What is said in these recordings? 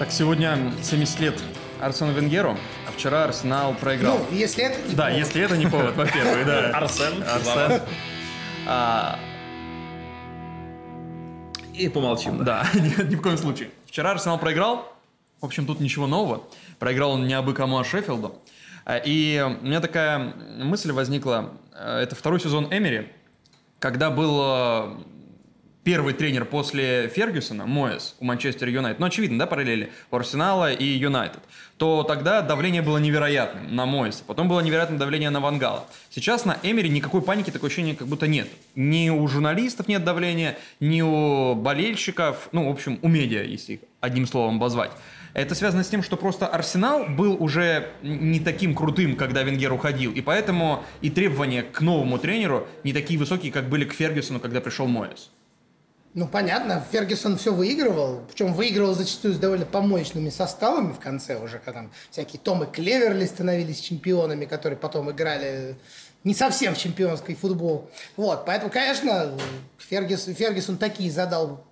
Так, сегодня 70 лет Арсену Венгеру, а вчера Арсенал проиграл. Ну, если это не да, повод. если это не повод, во-первых, да. Арсен. Арсен. А, И помолчим. Да, ни, ни в коем случае. Вчера Арсенал проиграл. В общем, тут ничего нового. Проиграл он не абы кому, а Шеффилду. А, И у меня такая мысль возникла. А, Это второй сезон Эмери, когда был первый тренер после Фергюсона, Моэс, у Манчестер Юнайтед. Ну, очевидно, да, параллели у Арсенала и Юнайтед. То тогда давление было невероятным на Моэса. Потом было невероятное давление на Вангала. Сейчас на Эмери никакой паники, такое ощущение как будто нет. Ни у журналистов нет давления, ни у болельщиков, ну, в общем, у медиа, если их одним словом обозвать. Это связано с тем, что просто Арсенал был уже не таким крутым, когда Венгер уходил, и поэтому и требования к новому тренеру не такие высокие, как были к Фергюсону, когда пришел Моэс. Ну, понятно, Фергюсон все выигрывал, причем выигрывал зачастую с довольно помоечными составами в конце уже, когда там всякие Том и Клеверли становились чемпионами, которые потом играли не совсем в чемпионский футбол. Вот, поэтому, конечно, Фергюсон, Фергюсон такие задал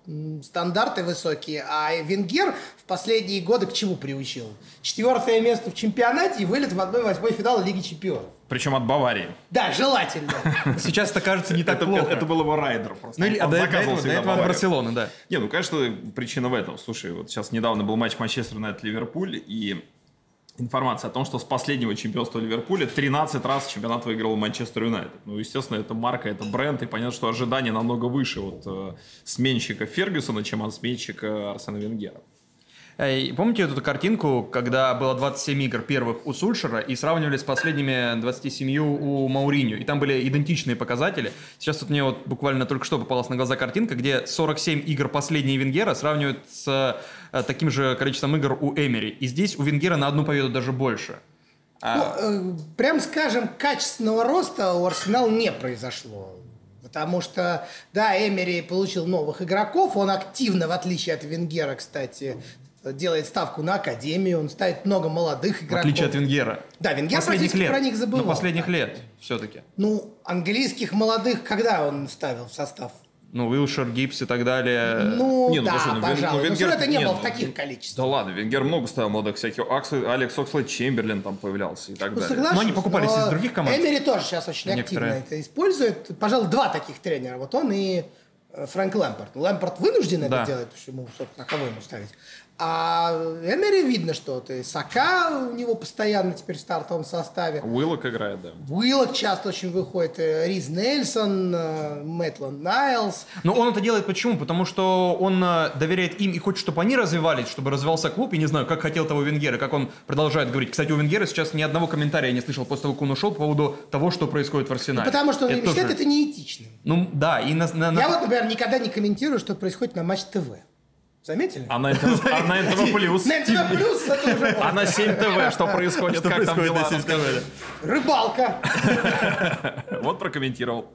стандарты высокие, а Венгер в последние годы к чему приучил? Четвертое место в чемпионате и вылет в 1-8 финала Лиги чемпионов. Причем от Баварии. Да, желательно. Сейчас это кажется не так это, плохо. это был его райдер просто. Ну, или, а Он до, до заказывал этого, до этого от. Барселоны, да. Не, ну, конечно, причина в этом. Слушай, вот сейчас недавно был матч Манчестер Юнайтед-Ливерпуль, и информация о том, что с последнего чемпионства Ливерпуля 13 раз чемпионат выиграл Манчестер Юнайтед. Ну, естественно, это марка, это бренд, и понятно, что ожидания намного выше от э, сменщика Фергюсона, чем от сменщика Арсена Венгера. Эй, Помните эту картинку, когда было 27 игр первых у Сульшера и сравнивали с последними 27 у Мауриньо, и там были идентичные показатели. Сейчас тут мне вот буквально только что попалась на глаза картинка, где 47 игр последней Венгера сравнивают с таким же количеством игр у Эмери. И здесь у Венгера на одну победу даже больше. А, Ну, э, прям скажем, качественного роста у Арсенала не произошло. Потому что, да, Эмери получил новых игроков, он активно, в отличие от Венгера, кстати, делает ставку на академию, он ставит много молодых в игроков. отличие от Венгера. Да, Венгер Последних лет. про них забывал. Но последних лет все-таки. Ну, английских молодых когда он ставил в состав? Ну, Уилшер, Гибс и так далее. Ну, Не, ну, да, слушай, ну, пожалуй. ну, Но Венгер- всё равно это не не, было ну, в таких Да количествах. ладно, Венгер много ставил молодых всяких. Акс- Алекс Окслейд Чемберлин там появлялся и так Ну, далее. Но они покупались но из других команд. Эмери тоже сейчас очень Некоторые. активно это использует. Пожалуй, два таких тренера. Вот он и э, Фрэнк Лэмпорт. Лэмпорт вынужден Да. это делать, потому что ему, собственно, кого ему ставить. А Эмери видно, что ты Сака у него постоянно теперь в стартовом составе. Уиллок играет, да. Уиллок часто очень выходит. э, Риз Нельсон, э, Мэтланд Найлс. Но он это делает почему? Потому что он э, доверяет им и хочет, чтобы они развивались, чтобы развивался клуб. И не знаю, как хотел того Венгера, как он продолжает говорить. Кстати, у Венгера сейчас ни одного комментария я не слышал после того, как он ушел по поводу того, что происходит в Арсенале. Потому что он Это тоже- это неэтичным. Ну да, и на, на- на- Я вот, например, никогда не комментирую, что происходит на Матч ТВ. Заметили? А на НТВ, а на НТВ плюс. На НТВ плюс это уже А на 7 ТВ что происходит? Что как там дела? на 7 Расскажи. рыбалка. Вот прокомментировал.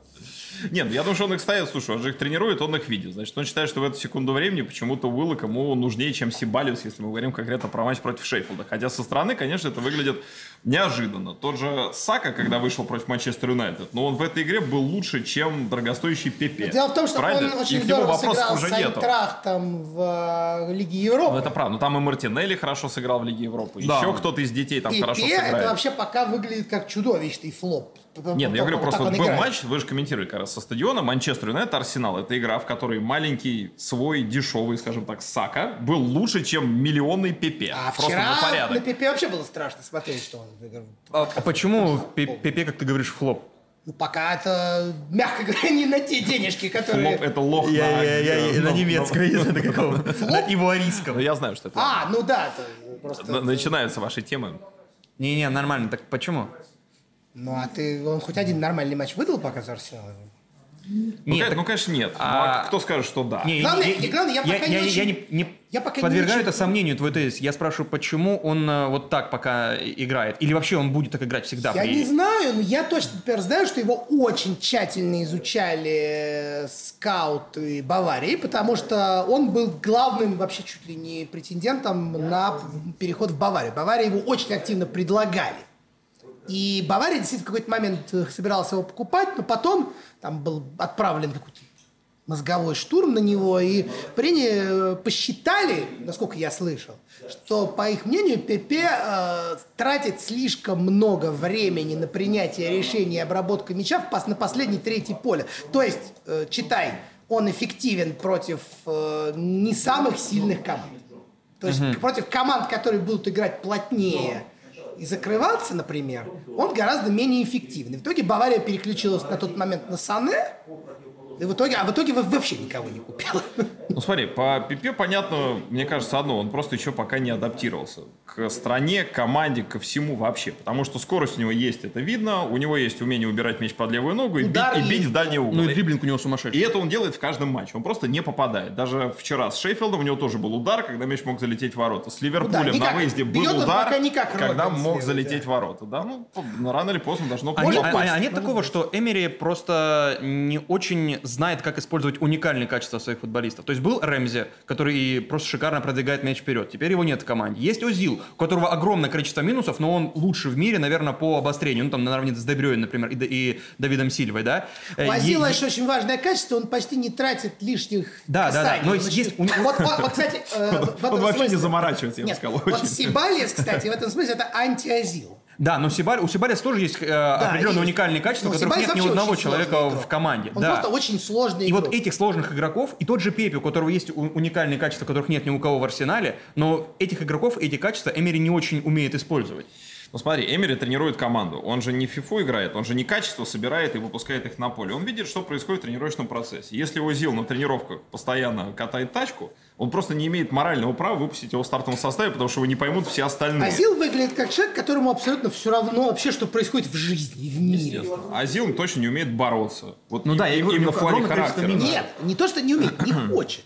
Нет, я думаю, что он их ставит, слушай, он же их тренирует, он их видит. Значит, он считает, что в эту секунду времени почему-то Уилла кому нужнее, чем Сибалиус, если мы говорим конкретно про матч против Шейфилда. Хотя со стороны, конечно, это выглядит неожиданно. Тот же Сака, когда вышел против Манчестер Юнайтед, но он в этой игре был лучше, чем дорогостоящий Пепе. Дело в том, что Правильно? он очень здорово сыграл уже с нету. Айнтрахтом в э, Лиге Европы. Ну, это правда. Ну, там и Мартинелли хорошо сыграл в Лиге Европы. Да. Еще кто-то из детей там И хорошо сыграет. это вообще пока выглядит как чудовищный флоп. Нет, ну я говорю, Вот просто был играет. матч, вы же комментировали как раз со стадиона, Манчестер Юнайтед, Арсенал. Это игра, в которой маленький, свой, дешевый, скажем так, Сака был лучше, чем миллионный Пепе. А Просто вчера на на порядок. Пепе вообще было страшно смотреть, что он выиграл. А, а почему Пе- Пепе, как ты говоришь, флоп? Ну, пока это, мягко говоря, не на те денежки, которые... Флоп это лох Я, на, я- я- на ну, немецком, я не знаю, на каком. На Ну, ивуарийском. я знаю, что это. А, ну да, это просто... Начинаются ваши темы. Не-не, нормально. Так почему? Ну, а ты, он хоть один нормальный матч выдал пока за Арсенал? Ну, Нет, ка- так- ну, конечно, нет. Ну, А- а кто скажет, что да? Не, Главное- не- и главное, я пока не я, очень- не, не я пока не подвергаю очень- это сомнению твой тезис. Я спрашиваю, почему он э, вот так пока играет? Или вообще он будет так играть всегда? Я при- не знаю, но я точно, например, знаю, что его очень тщательно изучали э, скауты Баварии, потому что он был главным вообще чуть ли не претендентом на переход в Баварию. Бавария его очень активно предлагали. И Бавария действительно в какой-то момент э, собиралась его покупать, но потом там был отправлен какой-то мозговой штурм на него, и приняли, э, посчитали, насколько я слышал, что, по их мнению, Пепе э, тратит слишком много времени на принятие решений и обработку мяча в на последней трети поля. То есть, э, читай, он эффективен против э, не самых сильных команд. То есть против команд, которые будут играть плотнее и закрываться, например, он гораздо менее эффективный. В итоге Бавария переключилась на тот момент на Сане, и в итоге, а в итоге вообще никого не купила. Ну смотри, по Пипе понятно, мне кажется, одно, он просто еще пока не адаптировался к стране, к команде, ко всему вообще. Потому что скорость у него есть, это видно, у него есть умение убирать мяч под левую ногу и, бить, и и- бить в дальний угол. Ну и дриблинг у него сумасшедший. И это он делает в каждом матче. Он просто не попадает. Даже вчера с Шеффилдом у него тоже был удар, когда мяч мог залететь в ворота. С Ливерпулем никак. на выезде был удар, пока никак когда мог слева, залететь да. в ворота. Да, ну, рано или поздно должно А, а- быть. а нет такого, что Эмери просто не очень знает, как использовать уникальные качества своих футболистов. То есть был Рэмзи, который просто шикарно продвигает мяч вперед. Теперь его нет в команде. Есть Озил, у которого огромное количество минусов, но он лучше в мире, наверное, по обострению. Ну, там, наравне с Дебрёем, например, и, и Давидом Сильвой, да? Э, У Азила е- еще очень важное качество, он почти не тратит лишних Да, да, да, касаний. но есть- Вот, кстати, э, в этом Он вообще не заморачивается, я бы сказал. вот очень. Сибалиес, кстати, в этом смысле это антиазил. Да, но Сибаль, у Сибалис тоже есть э, определенные есть. уникальные качества, Но которых Сибалис нет ни у одного человека сложный в игрок. команде. Он да. просто очень сложный И игрок. вот этих сложных игроков, и тот же Пепи, у которого есть уникальные качества, которых нет ни у кого в арсенале, но этих игроков, эти качества Эмери не очень умеет использовать. Ну смотри, Эмери тренирует команду. Он же не фифу играет, он же не качество собирает и выпускает их на поле. Он видит, что происходит в тренировочном процессе. Если Озил на тренировках постоянно катает тачку, он просто не имеет морального права выпустить его в стартовом составе, потому что его не поймут все остальные. Азил выглядит как человек, которому абсолютно все равно вообще, что происходит в жизни в мире. Азил точно не умеет бороться. Вот Ну и- да, и- именно в плане характера. да. Нет, не то, что не умеет, не хочет.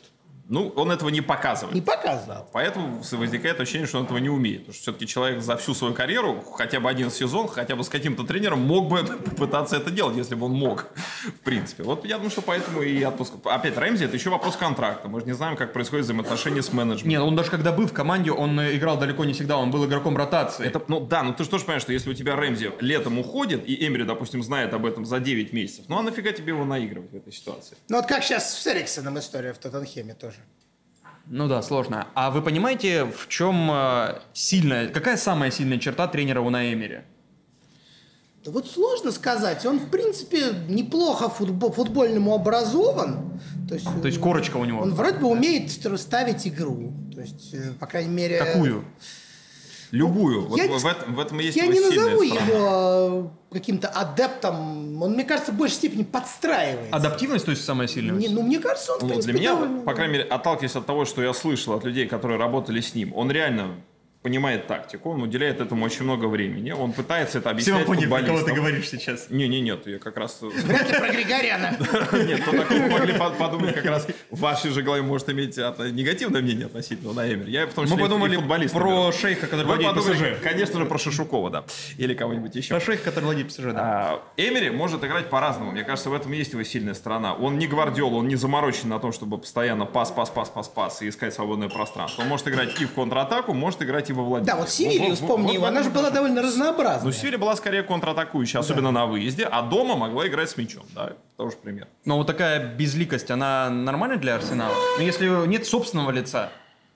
Ну, он этого не показывает. Не показывал. Поэтому возникает ощущение, что он этого не умеет. Потому что все-таки человек за всю свою карьеру, хотя бы один сезон, хотя бы с каким-то тренером, мог бы попытаться это делать, если бы он мог, в принципе. Вот я думаю, что поэтому и отпуск. Опять, Рэмзи, это еще вопрос контракта. Мы же не знаем, как происходит взаимоотношения с менеджментом. Нет, он даже когда был в команде, он э, играл далеко не всегда, он был игроком ротации. Это, ну да, ну ты же тоже понимаешь, что если у тебя Рэмзи летом уходит, и Эмери, допустим, знает об этом за 9 месяцев, ну а нафига тебе его наигрывать в этой ситуации? Ну вот как сейчас с Эриксоном история в Тоттенхеме тоже. Ну да, сложно. А вы понимаете, в чем э, сильная, какая самая сильная черта тренера у Эмери? Да вот сложно сказать. Он, в принципе, неплохо футбо- футбольному образован. То есть, То есть корочка у него. Он вроде бы умеет ставить игру. То есть, э, по крайней мере... Какую? Любую. Вот Я в, не- в этом, в этом и есть Я не назову сторона. его э, каким-то адептом. Он, мне кажется, в большей степени подстраивается. Адаптивность, то есть самая сильная? Не- ну, мне кажется, он, в Ну, принципе, для меня, довольно- по крайней мере, отталкиваясь от того, что я слышал от людей, которые работали с ним, он реально понимает тактику, он уделяет этому очень много времени, он пытается это объяснять футболистам. говоришь сейчас. Не, не, нет, я как раз... Вряд ли про Григоряна. Нет, то такого могли по- подумать, как раз в вашей же голове может иметь от- негативное мнение относительно на Эмери. Я в том Мы числе и подумали про шейха, который владеет ПСЖ. конечно же, про Шишукова, да. Или кого-нибудь еще. Про шейха, который владеет ПСЖ, да. А, Эмери может играть по-разному. Мне кажется, в этом есть его сильная сторона. Он не гвардиол, он не заморочен на том, чтобы постоянно пас, пас, пас, пас, пас и искать свободное пространство. Он может играть и в контратаку, может играть и во владение. Да, вот Севилью вспомни его. Она же была довольно разнообразная. Ну, Севилья была скорее контратакующая, особенно на выезде, а дома могла играть с мячом. Да, тоже пример. Но вот такая безликость, она нормальна для Арсенала? Ну, если нет собственного лица,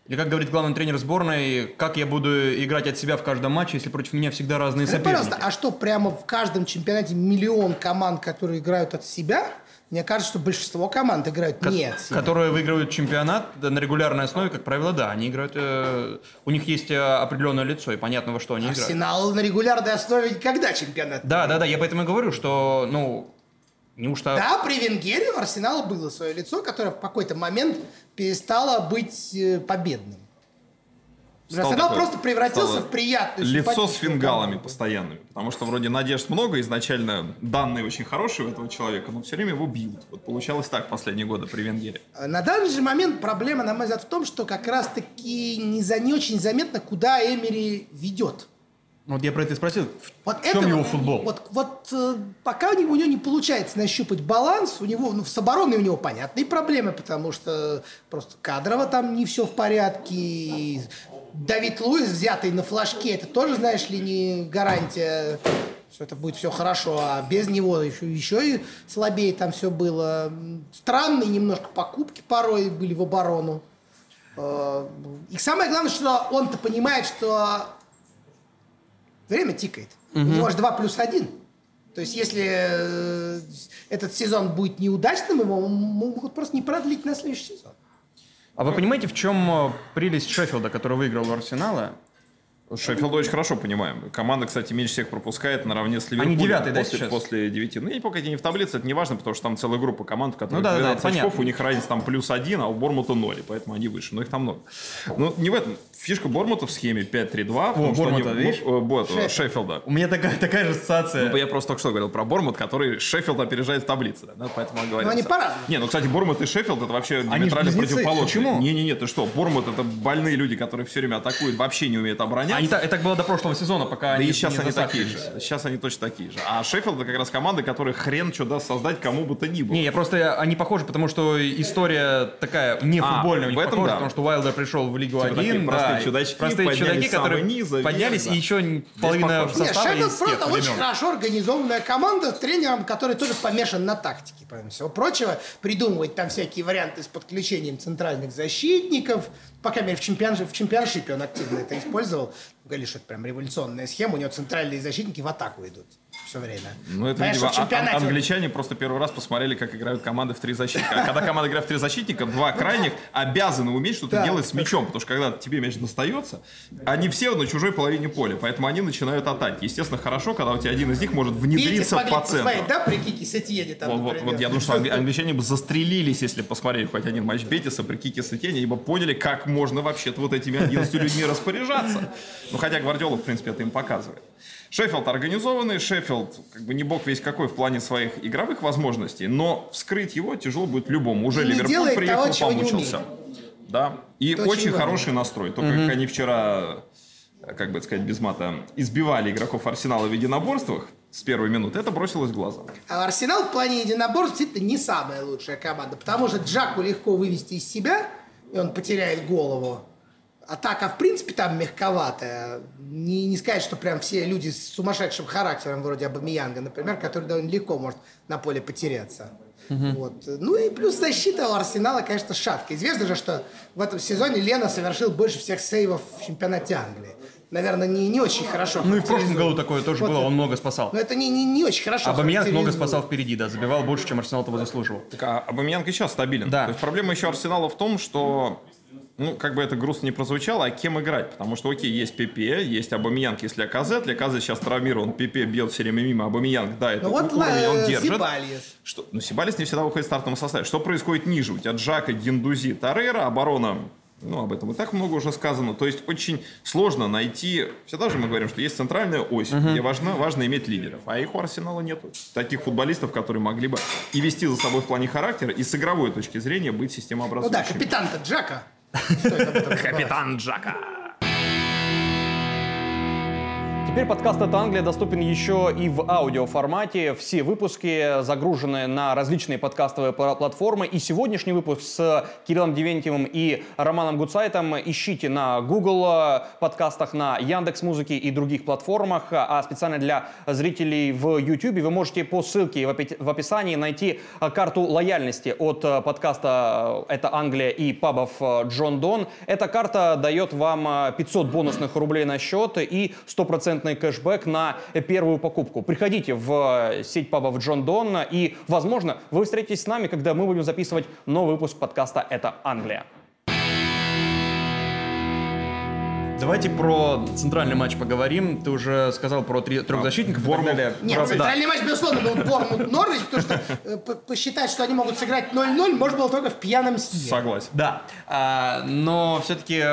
или, как говорит главный тренер сборной, как я буду играть от себя в каждом матче, если против меня всегда разные соперники? пожалуйста, а что, прямо в каждом чемпионате миллион команд, которые играют от себя? Мне кажется, что большинство команд играют Ко- не от себя. которые выигрывают чемпионат да, на регулярной основе, как правило, да, они играют, э, у них есть э, определенное лицо, и понятно, во что они играют. Арсенал на регулярной основе никогда чемпионат. Да, да, да, я поэтому и говорю, что, ну, неужто... Да, при Венгере у Арсенала было свое лицо, которое в какой-то момент перестало быть э, победным. Стал Арсенал такой- просто превратился в приятную Лицо с фингалами постоянными. Потому что вроде надежд много, изначально данные очень хорошие у этого человека, но все время его бьют. Вот получалось так последние годы при Венгере. А На данный же момент проблема, на мой взгляд, в том, что как раз-таки не, за, не очень заметно, куда Эмери ведет. Вот я про это и спросил, в Вот чем это- его футбол? Вот, вот э, пока у него, у него не получается нащупать баланс, у него, ну, с обороной у него понятные проблемы, потому что просто кадрово там не все в порядке. и Давид Луис, взятый на флажке, это тоже, знаешь ли, не гарантия что это будет все хорошо, а без него еще, еще и слабее там все было. Странные немножко покупки порой были в оборону. Э, и самое главное, что он-то понимает, что время тикает. Угу. У него же 2 плюс 1. То есть, если э, этот сезон будет неудачным, его могут просто не продлить на следующий сезон. А вы понимаете, в чем э, прелесть Шеффилда, который выиграл у Арсенала? Шеффилда очень хорошо понимаем. Команда, кстати, меньше всех пропускает наравне с Ливерпулем. Они девятые, после, да, сейчас? После девяти. Ну, я не помню, какие они в таблице, это не важно, потому что там целая группа команд, у которых ну, да, 12 да, очков, понятно. у них разница там плюс один, а у Бормута ноль, и поэтому они выше. Но их там много. Ну, не в этом. Фишка Бормута в схеме 5-3-2. О, Бормута, они, видишь? Э, Бот, Шеффилда. У меня такая, такая же ассоциация. Ну, я просто только что говорил про Бормут, который Шеффилд опережает в таблице, да, поэтому мы говорим. Но они по-разному. Не, ну, кстати, Бормут и Шеффилд это вообще диаметрально противоположные. Почему? Не-не-не, ты что, Бормут это больные люди, которые все время атакуют, вообще не умеют обороняться. Они так, это так было до прошлого сезона, пока Да они и сейчас не они такие же. Сейчас они точно такие же. А Шеффилд это как раз команда, которая хрен что даст создать кому бы то ни было. Не, я просто, они похожи, потому что история такая не А, футбольная у них в этом похожа, да. потому что Уайлдер пришел в Лигу Типа 1, такие простые да, чудачки, простые чудаки, с самого которые низа поднялись, да. и еще половина. Нет, состава Шеффилд из тех просто очень времен. хорошо организованная команда с тренером, который тоже помешан на тактике, помимо всего прочего. Придумывать там всякие варианты с подключением центральных защитников. По крайней мере, в чемпионшипе он активно это использовал. Говорили, что это прям революционная схема. У него центральные защитники в атаку идут все время. Ну, это, Понятно, видимо, в чемпионате а- он- англичане просто первый раз посмотрели, как играют команды в три защитника. А когда команда играет в три защитника, два крайних обязаны уметь что-то Да. делать с мячом, потому что когда тебе мяч достается, они все на чужой половине поля, поэтому они начинают атаки. Естественно, хорошо, когда у тебя один из них может внедриться по центру. посмотреть, да, при Кике Сетьене там, Вот, вот, например? вот я думаю, что англи- англичане бы застрелились, если посмотрели хоть один матч Бетиса при Кике Сетене, ибо поняли, как можно вообще-то вот этими 11 людьми распоряжаться. Ну, хотя Гвардиола, в принципе, это им показывает. Шеффилд организованный, Шеффилд как бы не бог весь какой в плане своих игровых возможностей, но вскрыть его тяжело будет любому. Уже И не Ливерпуль приехал, того, помучился. Да. И Это очень важно. хороший настрой. Только как они вчера, как бы это сказать, без мата, избивали игроков Арсенала в единоборствах с первой минуты, это бросилось в глаза. А Арсенал в плане единоборств действительно не самая лучшая команда, потому что Джаку легко вывести из себя, и он потеряет голову. Атака, в принципе, там мягковатая. Не, не сказать, что прям все люди с сумасшедшим характером, вроде Абамиянга, например, который довольно легко может на поле потеряться. Вот. Ну и плюс защита у Арсенала, конечно, шаткая. Известно же, что в этом сезоне Лена совершил больше всех сейвов в чемпионате Англии. Наверное, не, не очень хорошо. Ну и в прошлом году такое тоже Вот было, это. он много спасал. Но это не, не, не очень хорошо. Абамиян много спасал впереди, да, забивал больше, чем Арсенал того заслуживал. Так, а Абамиянг и сейчас стабилен. Да. То есть проблема еще Арсенала в том, что ну, как бы это грустно не прозвучало, а кем играть? Потому что, окей, есть Пепе, есть Абамиянг, есть Ляказет. Ляказет сейчас травмирован, Пепе бьет все время мимо, Абамиянг, да, это Ну вот уровень он э, держит. Зибальес. Что, ну, Сибалис не всегда выходит в стартовом составе. Что происходит ниже? У тебя Джака, Гендузи, Тарейра, оборона ну, об этом и так много уже сказано. То есть очень сложно найти... Всегда же мы говорим, что есть центральная ось, где важно, важно иметь лидеров. А их у Арсенала нету. Таких футболистов, которые могли бы и вести за собой в плане характера, и с игровой точки зрения быть Ну да, системообразующими. капитан-то Джака. Капитан Джака. Теперь подкаст «Это Англия» доступен еще и в аудиоформате. Все выпуски загружены на различные подкастовые пла- платформы. И сегодняшний выпуск с Кириллом Девентьевым и Романом Гуцайтом ищите на Google э, подкастах, на Яндекс Музыке и других платформах. А специально для зрителей в YouTube вы можете по ссылке в опи- в описании найти э, карту лояльности от э, подкаста «Это Англия» и пабов Джон Дон. Эта карта дает вам э, 500 бонусных рублей на счет и стопроцентный кэшбэк на первую покупку. Приходите в э, сеть пабов Джон Дон и, возможно, вы встретитесь с нами, когда мы будем записывать новый выпуск подкаста «Это Англия». Давайте про центральный матч поговорим. Ты уже сказал про три, трех защитников. и так далее. Нет, Про- да. центральный матч, безусловно, был Бормут Норвич, потому что э, посчитать, что они могут сыграть 0-0, можно было только в пьяном сне. Согласен. Да, А, но все-таки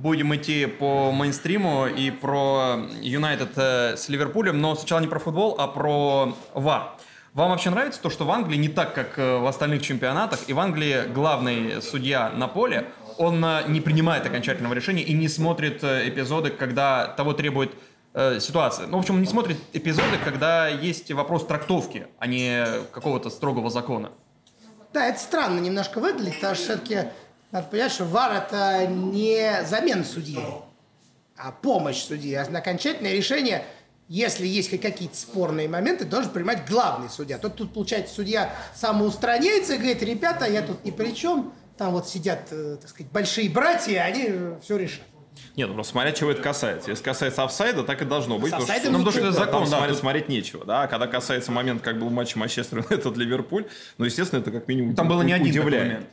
будем идти по мейнстриму и про Юнайтед э, с Ливерпулем, но сначала не про футбол, а про ВАР. Вам вообще нравится то, что в Англии не так, как э, в остальных чемпионатах, и в Англии главный судья на поле, он э, не принимает окончательного решения и не смотрит э, эпизоды, когда того требует э, ситуация. Ну, в общем, он не смотрит эпизоды, когда есть вопрос трактовки, а не какого-то строгого закона. Да, это странно немножко выглядит, потому что все-таки надо понять, что ВАР это не замена судьи, а помощь судьи. А окончательное решение если есть какие-то спорные моменты, должен принимать главный судья. Тут, тут получается, судья самоустраняется и говорит, ребята, я тут ни при чем. Там вот сидят, э, так сказать, большие братья, они все решат. Нет, ну просто смотря чего это касается. Если касается офсайда, так и должно быть. С потому что- офсайдом ну, потому что Закон, там да, смотреть, тут- смотреть нечего. Да? А когда касается момента, как был матч Манчестер Юнайтед Ливерпуль, ну, естественно, это как минимум Там было не один такой удивляет. момент.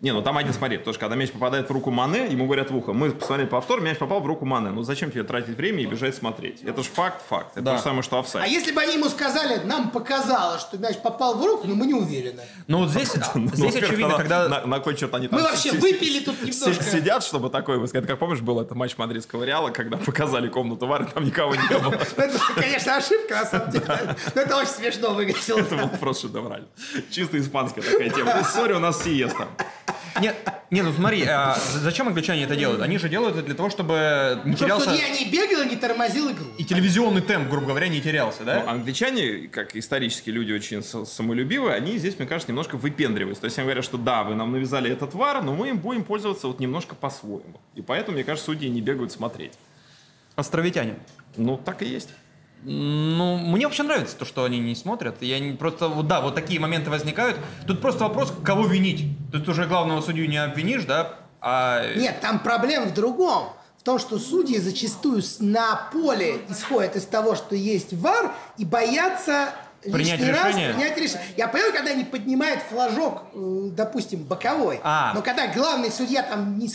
Не, ну там один, смотри, потому что когда мяч попадает в руку Мане, ему говорят в ухо, мы посмотрели повтор, мяч попал в руку Мане. Ну зачем тебе тратить время и бежать смотреть? Это же факт, факт. Это Да. то же самое, что офсайд. А если бы они ему сказали, нам показалось, что мяч попал в руку, но мы не уверены. Ну вот здесь, Ну, здесь во-первых, очевидно, когда... На, на кой черт они там... Мы вообще выпили тут немножко. Сидят, чтобы такое высказать. Как помнишь, был это матч мадридского Реала, когда показали комнату Вары, там никого не было. Ну, Это, конечно, ошибка, на самом деле. Но это очень смешно выглядело. Это был просто шедеврально. Чисто испанская такая тема. Сори, у нас сиеста. Нет, не, ну смотри, а зачем англичане это делают? Они же делают это для того, чтобы не Чтобы терялся... судья не бегал и не тормозил игру. И телевизионный темп, грубо говоря, не терялся, да? Ну, англичане, как исторические люди очень самолюбивые, они здесь, мне кажется, немножко выпендриваются. То есть они говорят, что да, вы нам навязали этот вар, но мы им будем пользоваться вот немножко по-своему. И поэтому, мне кажется, судьи не бегают смотреть. Островитяне. Ну, так и есть. Ну, мне вообще нравится то, что они не смотрят. Я не просто, да, вот такие моменты возникают. Тут просто вопрос, кого винить. Тут уже главного судью не обвинишь, да? А Нет, там проблема в другом. В том, что судьи зачастую на поле исходят из того, что есть ВАР, и боятся Принять лишний раз решение? принять решение. Я понимаю, когда они поднимают флажок, э, допустим, боковой, А. но когда главный судья там не,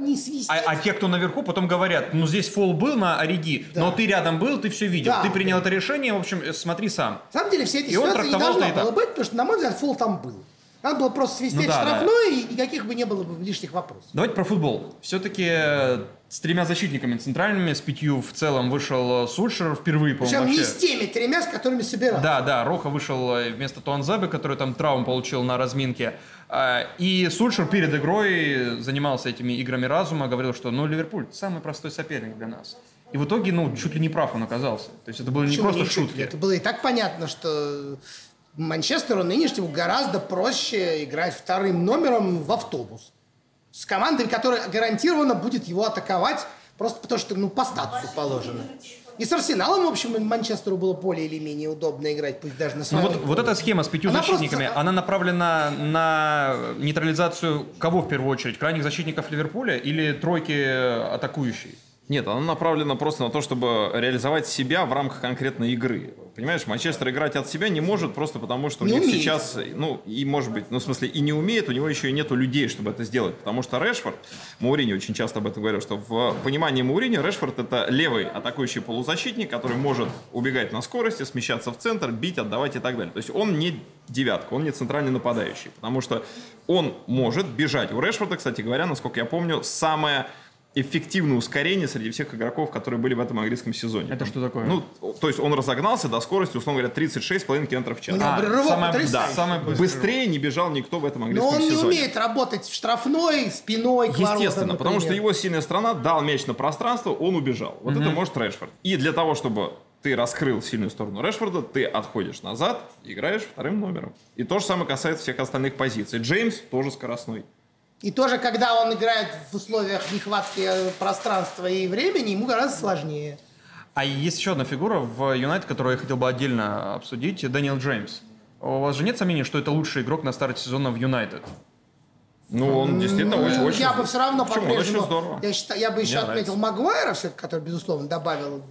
не, свистит, А, а те, кто наверху, потом говорят, ну здесь фол был на Ориги, но ты рядом был, ты все видел, Да. ты принял это решение, в общем, э, смотри сам. на самом деле все эти И ситуации не должно было так. быть, потому что, на мой взгляд, фол там был. Надо было просто свистеть Ну да, да. штрафной, и никаких бы не было бы лишних вопросов. Давайте про футбол. Все-таки с тремя защитниками центральными, с пятью в целом вышел э, Сульшер впервые, по-моему, Причем не с теми тремя, с которыми собирал. Да, да, Роха вышел э, вместо Туанзебы, который там травм получил на разминке. А, И Сульшер перед игрой занимался этими играми разума, говорил, что ну Ливерпуль самый простой соперник для нас. И в итоге, ну, чуть ли не прав он оказался. То есть это было не Почему просто не чуть ли? шутки. Это было и так понятно, что Манчестеру нынешнему гораздо проще играть вторым номером в автобус. С командой, которая гарантированно будет его атаковать, просто потому что, ну, по статусу положено. И с Арсеналом, в общем, Манчестеру было более или менее удобно играть, пусть даже на Ну своем. вот, вот эта схема с пятью Она защитниками, просто- она направлена на нейтрализацию кого в первую очередь? Крайних защитников Ливерпуля или тройки атакующей? Нет, она направлена просто на то, чтобы реализовать себя в рамках конкретной игры. Понимаешь, Манчестер играть от себя не может просто потому, что у Не них умеет. сейчас, ну, и может быть, ну, в смысле, и не умеет, у него еще и нету людей, чтобы это сделать. Потому что Решфорд, Маурини очень часто об этом говорил, что в понимании Маурини Решфорд это левый атакующий полузащитник, который может убегать на скорости, смещаться в центр, бить, отдавать и так далее. То есть он не девятка, он не центральный нападающий, потому что он может бежать. У Решфорда, кстати говоря, насколько я помню, самое эффективное ускорение среди всех игроков, которые были в этом английском сезоне. Это что такое? Ну, то есть он разогнался до скорости, условно говоря, 36,5 км в час. У него А, рывок самое-. Да, самое быстрое. быстрее не бежал никто в этом Но английском он не сезоне. умеет работать в штрафной, спиной к воротам, Естественно, потому что его сильная страна дал мяч на пространство, он убежал. Вот это может Решфорд. И для того, чтобы ты раскрыл сильную сторону Решфорда, ты отходишь назад, играешь вторым номером. И то же самое касается всех остальных позиций. Джеймс тоже скоростной. И тоже, когда он играет в условиях нехватки э, пространства и времени, ему гораздо сложнее. А есть еще одна фигура в Юнайтед, которую я хотел бы отдельно обсудить, Дэниел Джеймс. У вас же нет сомнений, что это лучший игрок на старте сезона в Юнайтед? Ну, он действительно Ну, очень, очень... я бы все равно Почему? Он по-прежнему... очень здорово. Я, считаю, я бы еще Мне отметил Магуайра, все который, безусловно, добавил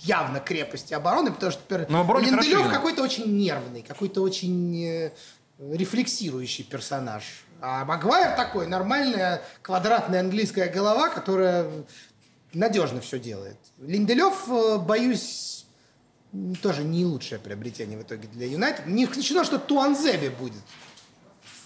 явно крепости обороны, потому что теперь Но Линделев какой-то очень нервный, какой-то очень э, рефлексирующий персонаж. А Магуайр такой, нормальная квадратная английская голова, которая надежно все делает. Линделев, э, боюсь, тоже не лучшее приобретение в итоге для Юнайтед. Не исключено, что Туанзеби будет.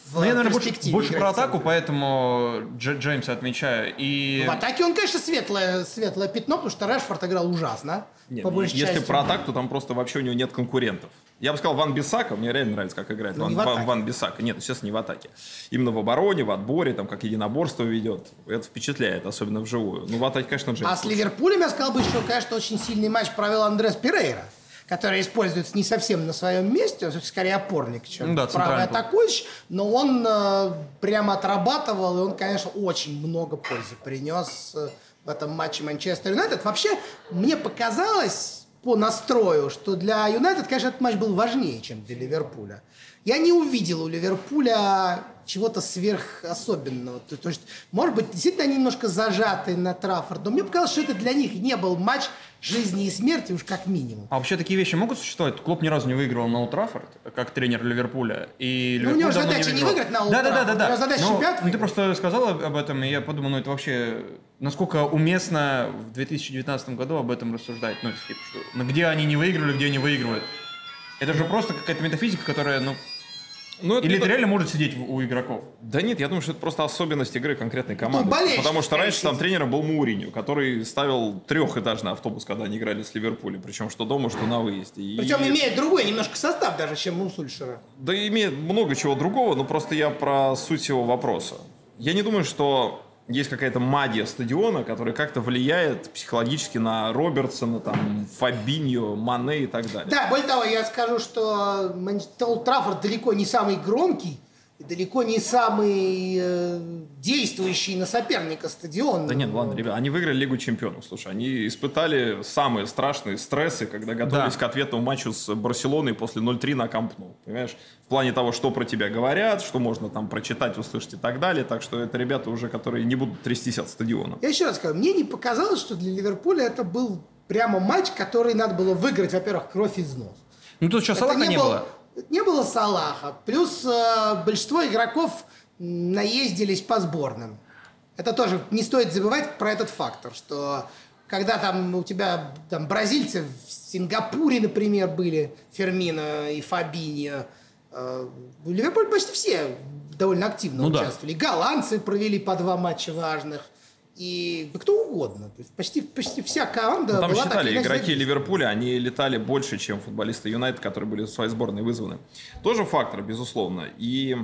в Ну, я, наверное, больше, больше про атаку, поэтому Дж- Джеймса отмечаю. И... В атаке он, конечно, светлое, светлое пятно, потому что Решфорд играл ужасно. Нет, по большей если части. про атаку, то там просто вообще у него нет конкурентов. Я бы сказал, Ван Бисака, мне реально нравится, как играет Ну, Ван. Ван, Ван Бисака. Нет, естественно, не в атаке. Именно в обороне, в отборе, там, как единоборство ведет. Это впечатляет, особенно вживую. Ну, в атаке, конечно, Джеймс. А с Ливерпулем, я сказал бы, что, конечно, очень сильный матч провел Андрес Перейра, который используется не совсем на своем месте, он скорее опорник, чем Ну да, правый центральный. атакующий, но он э, прямо отрабатывал, и он, конечно, очень много пользы принес э, в этом матче Манчестер Юнайтед. Вообще, мне показалось, по настрою, что для Юнайтед, конечно, этот матч был важнее, чем для Ливерпуля. Я не увидел у Ливерпуля чего-то сверхособенного. То, то есть, может быть, действительно они немножко зажаты на Траффорд, но мне показалось, что это для них не был матч жизни и смерти уж как минимум. А вообще такие вещи могут существовать? Клуб ни разу не выигрывал на Ултрафорд, как тренер Ливерпуля. И Ну, у него задача не выигрывал. выиграть на Олд да, да, да, Траффорд, да, у него задача Но, чемпионат ну, ты просто сказал об об этом, и я подумал, ну это вообще насколько уместно в 2019 году об этом рассуждать. Ну, типа, что, ну, где они не выиграли, где они выигрывают. Это же просто какая-то метафизика, которая, ну... Ну, это Или это то- реально может сидеть у игроков? Да нет, я думаю, что это просто особенность игры конкретной команды. болельщик, Потому что раньше там тренером был Мауриню, который ставил трехэтажный автобус, когда они играли с Ливерпулем. Причем что дома, что на выезде. И- Причем имеет другой немножко состав даже, чем у Сульшера. Да имеет много чего другого, но просто я про суть его вопроса. Я не думаю, что есть какая-то магия стадиона, которая как-то влияет психологически на Робертсона, там, Фабиньо, Мане и так далее. Да, более того, я скажу, что Олд Траффорд далеко не самый громкий и далеко не самый э, действующий на соперника стадион. Да нет, ладно, ребят, они выиграли Лигу Чемпионов. Слушай, они испытали самые страшные стрессы, когда готовились Да. к ответному матчу с Барселоной после 0-3 на Камп Ну. Понимаешь? В плане того, что про тебя говорят, что можно там прочитать, услышать и так далее. Так что это ребята уже, которые не будут трястись от стадиона. Я еще раз скажу, мне не показалось, что для Ливерпуля это был прямо матч, который надо было выиграть, во-первых, кровь из нос. Ну тут что, Это Салаха не был- было? Не было Салаха. Плюс э, большинство игроков наездились по сборным. Это тоже не стоит забывать про этот фактор, что когда там у тебя там бразильцы в Сингапуре, например, были, Фермино и Фабиньо, э, в Ливерпуле почти все довольно активно Ну да. участвовали. Голландцы провели по два матча важных. И да кто угодно. То есть почти, почти вся команда Ну, там была так считали, иначе игроки задействована. Ливерпуля, они летали больше, чем футболисты Юнайтед, которые были в своей сборной вызваны. Тоже фактор, безусловно. И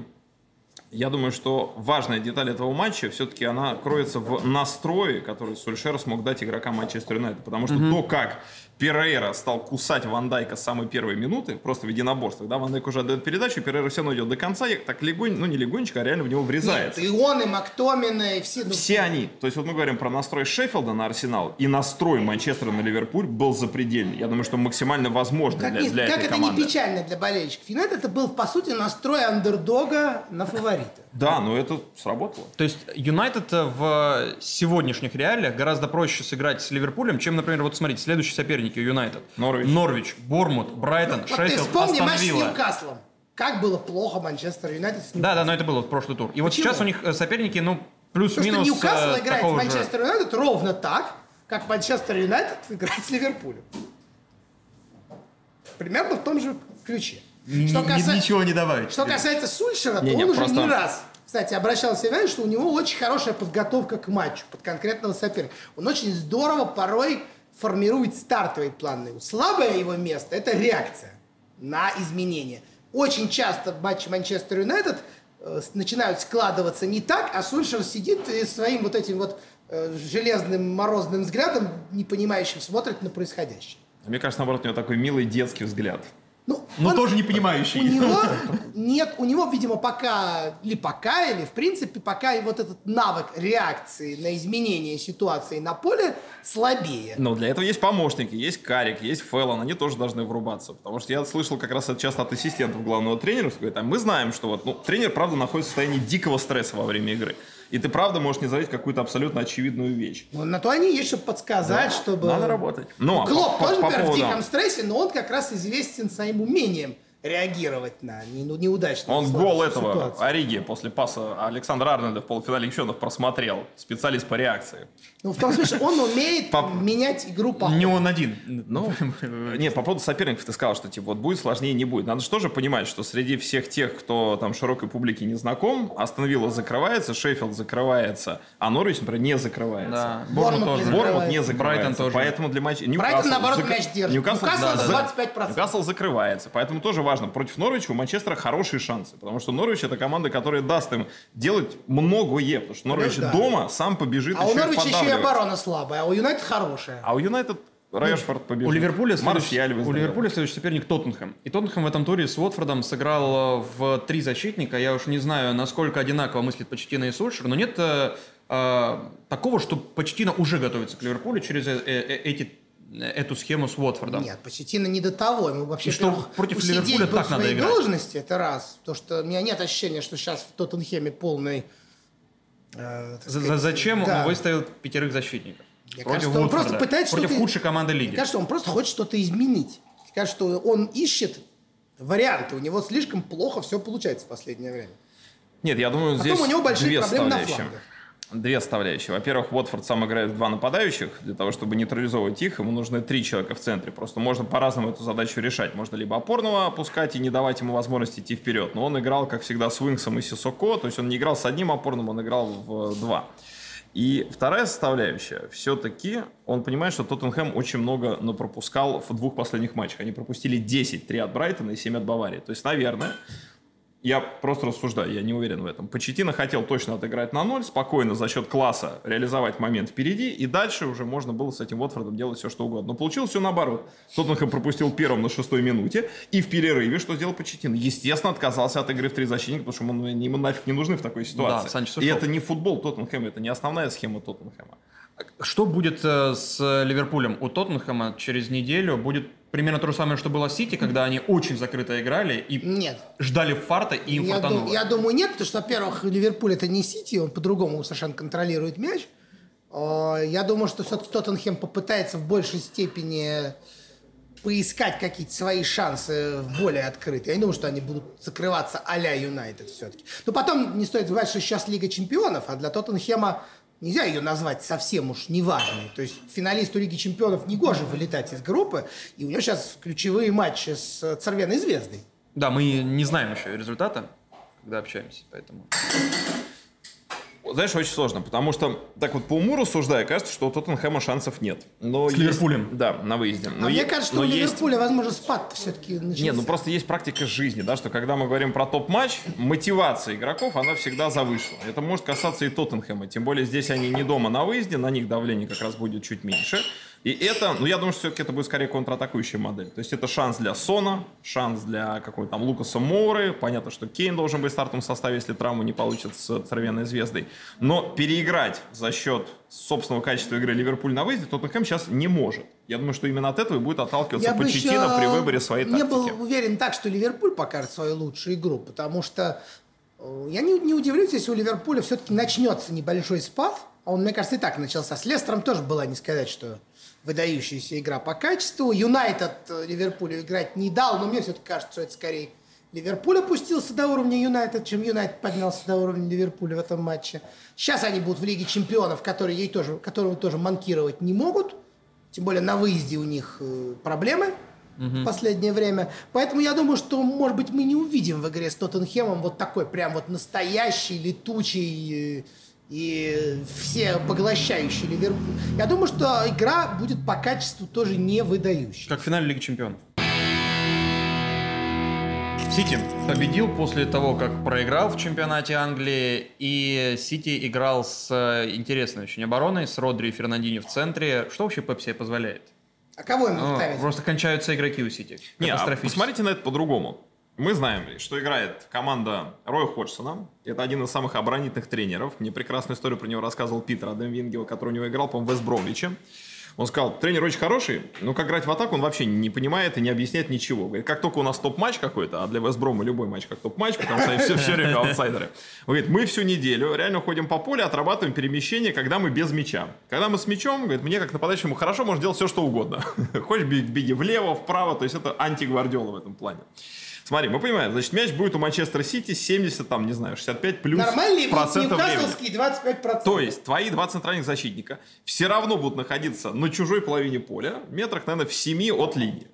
я думаю, что важная деталь этого матча все-таки она кроется в настрое, который Сульшер смог дать игрокам Манчестер Юнайтед. Потому что то, как Перейра стал кусать Ван Дайка с самой первой минуты, просто в единоборствах, да, Ван Дайк уже отдает передачу, Перейра все равно идет до конца, и так легонь, ну не легонечко, а реально в него Нет, врезается. и он, и Мактомина, и все. ну, Все они. То есть вот мы говорим про настрой Шеффилда на Арсенал, и настрой Манчестера на Ливерпуль был запредельный. Я думаю, что максимально возможный Как, для, для как этой это команды. не печально для болельщиков. Юнайтед это был, по сути, настрой андердога на фаворита. Да, но это сработало. То есть Юнайтед э, в сегодняшних реалиях гораздо проще сыграть с Ливерпулем, чем, например, вот смотрите, следующие соперники Юнайтед. Норвич. Норвич, Борнмут, Брайтон, Вот ты Шеффилд, вспомни Астон матч с. Ньюкаслом. Как было плохо Манчестер Юнайтед с Ньюкаслом. Да, да, но это было в прошлый тур. И вот Почему? сейчас у них соперники, ну, Потому что плюс-минус Ньюкасл играет с. Манчестер Юнайтед ровно так, как Манчестер Юнайтед играет с Ливерпулем. Примерно в том же ключе. Что каса- Ничего не добавить. Что касается Сульшера, то Не-не, он уже просто- не раз, кстати, обращался внимание, что у него очень хорошая подготовка к матчу под конкретного соперника. Он очень здорово порой формирует стартовый план. Слабое его место – это реакция на изменения. Очень часто матчи Манчестер Юнайтед э, начинают складываться не так, а Сульшер сидит и своим вот этим вот э, железным морозным взглядом, не понимающим, смотрит на происходящее. Мне кажется, наоборот, у него такой милый детский взгляд. Ну, Но он- тоже не понимающий. у него нет, у него, видимо, пока, или пока, или в принципе, пока и вот этот навык реакции на изменение ситуации на поле слабее. Но для этого есть помощники, есть Карик, есть Феллон, они тоже должны врубаться. Потому что я слышал как раз это часто от ассистентов главного тренера, что говорят, а мы знаем, что вот, ну, тренер, правда, находится в состоянии дикого стресса во время игры. И ты, правда, можешь не заметить какую-то абсолютно очевидную вещь. Ну, на то они есть, чтобы подсказать, чтобы... Надо работать. Ну, а Клоп по- по- тоже, по например, в поводу- диком стрессе, но он как раз известен своим умением реагировать на ну, неудачные Он гол этого Ориги после паса Александра Арнольда в полуфинале чемпионов просмотрел. Специалист по реакции. Ну, в том смысле, он умеет Пап- менять игру по Не он один. Ну, не, по поводу соперников ты сказал, что типа вот будет сложнее, не будет. Надо же тоже понимать, что среди всех тех, кто там широкой публике не знаком, Астон Вилла закрывается, Шеффилд закрывается, а Норвич, например, не закрывается. Да, Борнмут тоже. Борнмут не Закрывается. Брайтон тоже. Поэтому для матча... Брайтон, наоборот, мяч держит. Ньюкасл, Ньюкасл да. 25%. Ньюкасл закрывается. Поэтому тоже важно. Против Норвича у Манчестера хорошие шансы. Потому что Норвич это команда, которая даст им делать многое. Потому что Норвич да. дома сам побежит А у еще и Норвича еще и оборона слабая, а у Юнайтед хорошая. А у Юнайтед Решфорд побежит. У Ливерпуля, следующий, у. Ливерпуля следующий соперник Тоттенхэм. И Тоттенхэм в этом туре с Уотфордом сыграл э, в три защитника. Я уж не знаю, насколько одинаково мыслит Почтина и Сульшер, но нет э, э, такого, что Почтина уже готовится к Ливерпулю через э, э, эти эту схему с Уотфордом. Нет, Почетина не до того. Ему вообще И что против Ливерпуля так в надо играть. должности, это раз. То, что у меня нет ощущения, что сейчас в Тоттенхеме полный... э, сказать, зачем да. он выставил пятерых защитников? Мне против кажется, он просто пытается против худшей команды лиги. Мне кажется, он просто хочет что-то изменить. Мне кажется, что он ищет варианты. У него слишком плохо все получается в последнее время. Нет, я думаю, Потом здесь у него большие две проблемы на флангах. Две составляющие. Во-первых, Уотфорд сам играет два нападающих. Для того, чтобы нейтрализовывать их, ему нужны три человека в центре. Просто можно по-разному эту задачу решать. Можно либо опорного опускать и не давать ему возможности идти вперед. Но он играл, как всегда, с Уинксом и Сисоко. То есть он не играл с одним опорным, он играл в два. И вторая составляющая, все-таки он понимает, что Тоттенхэм очень много пропускал в двух последних матчах. Они пропустили 10, 3 от Брайтона и 7 от Баварии. То есть, наверное, я просто рассуждаю, я не уверен в этом. Почетина хотел точно отыграть на ноль, спокойно за счет класса реализовать момент впереди, и дальше уже можно было с этим Уотфордом делать все, что угодно. Но получилось все наоборот. Тоттенхэм пропустил первым на шестой минуте, и в перерыве что сделал Почетина? Естественно, отказался от игры в три защитника, потому что ему, ему нафиг не нужны в такой ситуации. Да, Санчес и это не футбол Тоттенхэма, это не основная схема Тоттенхэма. Что будет э, с Ливерпулем? У Тоттенхэма через неделю будет примерно то же самое, что было Сити, когда они очень закрыто играли и Нет. ждали фарта, и им Я, фартануло. дум- я думаю, нет, потому что, во-первых, Ливерпуль это не Сити, он по-другому совершенно контролирует мяч. А, Я думаю, что все-таки Тоттенхэм попытается в большей степени поискать какие-то свои шансы в более открытые. Я не думаю, что они будут закрываться а-ля Юнайтед все-таки. Но потом не стоит забывать, что сейчас Лига Чемпионов, а для Тоттенхэма нельзя ее назвать совсем уж неважной. То есть финалисту Лиги Чемпионов не гоже вылетать из группы, и у него сейчас ключевые матчи с Цервеной Звездой. Да, мы не знаем еще результата, когда общаемся, поэтому... Знаешь, очень сложно, потому что так вот по уму рассуждая, кажется, что у Тоттенхэма шансов нет. Но С есть- Ливерпулем. Да, на выезде. А Но мне е- кажется, что но у есть- Ливерпуля, возможно, спад все-таки начался. Не, ну просто есть практика жизни, да, что когда мы говорим про топ-матч, мотивация игроков, она всегда завышена. Это может касаться и Тоттенхэма, тем более здесь они не дома на выезде, на них давление как раз будет чуть меньше. И это, ну я думаю, что все-таки это будет скорее контратакующая модель. То есть это шанс для Сона, шанс для какого-то там Лукаса Моуры. Понятно, что Кейн должен быть в стартовом составе, если травму не получит с Цервенной звездой. Но переиграть за счет собственного качества игры Ливерпуль на выезде Тоттенхэм сейчас не может. Я думаю, что именно от этого и будет отталкиваться Я Почетина при выборе своей тактики. был уверен так, что Ливерпуль покажет свою лучшую игру, потому что э, я не, не удивлюсь, если у Ливерпуля все-таки начнется небольшой спад. А он, мне кажется, и так начался. С Лестером тоже была, не сказать, что выдающаяся игра по качеству. Юнайтед э, Ливерпулю играть не дал, но мне все-таки кажется, что это скорее Ливерпуль опустился до уровня Юнайтед, чем Юнайтед поднялся до уровня Ливерпуля в этом матче. Сейчас они будут в Лиге Чемпионов, которые ей тоже, которую тоже манкировать не могут. Тем более на выезде у них э, проблемы в последнее время. Поэтому я думаю, что, может быть, мы не увидим в игре с Тоттенхемом вот такой прям вот настоящий, летучий э, и все поглощающий Ливерпуль. Я думаю, что игра будет по качеству тоже не выдающей. Как в финале Лиги Чемпионов. Сити победил после того, как проиграл в чемпионате Англии, и Сити играл с э, интересной очень обороной, с Родри и Фернандини в центре. Что вообще Пеп себе позволяет? А кого ему Ну, ставить? просто кончаются игроки у Сити. Не, а посмотрите на это по-другому. Мы знаем, что играет команда Роя Ходжсона. Это один из самых оборонительных тренеров. Мне прекрасную историю про него рассказывал Питер Адам Вингел, который у него играл, по-моему, в Вестбромвиче. Он сказал, тренер очень хороший, но как играть в атаку он вообще не понимает и не объясняет ничего. Говорит, как только у нас топ-матч какой-то, а для Вестброма любой матч как топ-матч, потому что они все, все время аутсайдеры. Он говорит, мы всю неделю реально ходим по полю, отрабатываем перемещение, когда мы без мяча. Когда мы с мячом, говорит, мне как нападающему хорошо, можешь делать все, что угодно. Хочешь беги влево, вправо, то есть это антигвардиола в этом плане. Смотри, мы понимаем, значит, мяч будет у Манчестер Сити 70, там, не знаю, 65 плюс Нормальные процентов времени. ньюкаслские 25%. То есть твои два центральных защитника все равно будут находиться на чужой половине поля, метрах, наверное, в 7 от линии.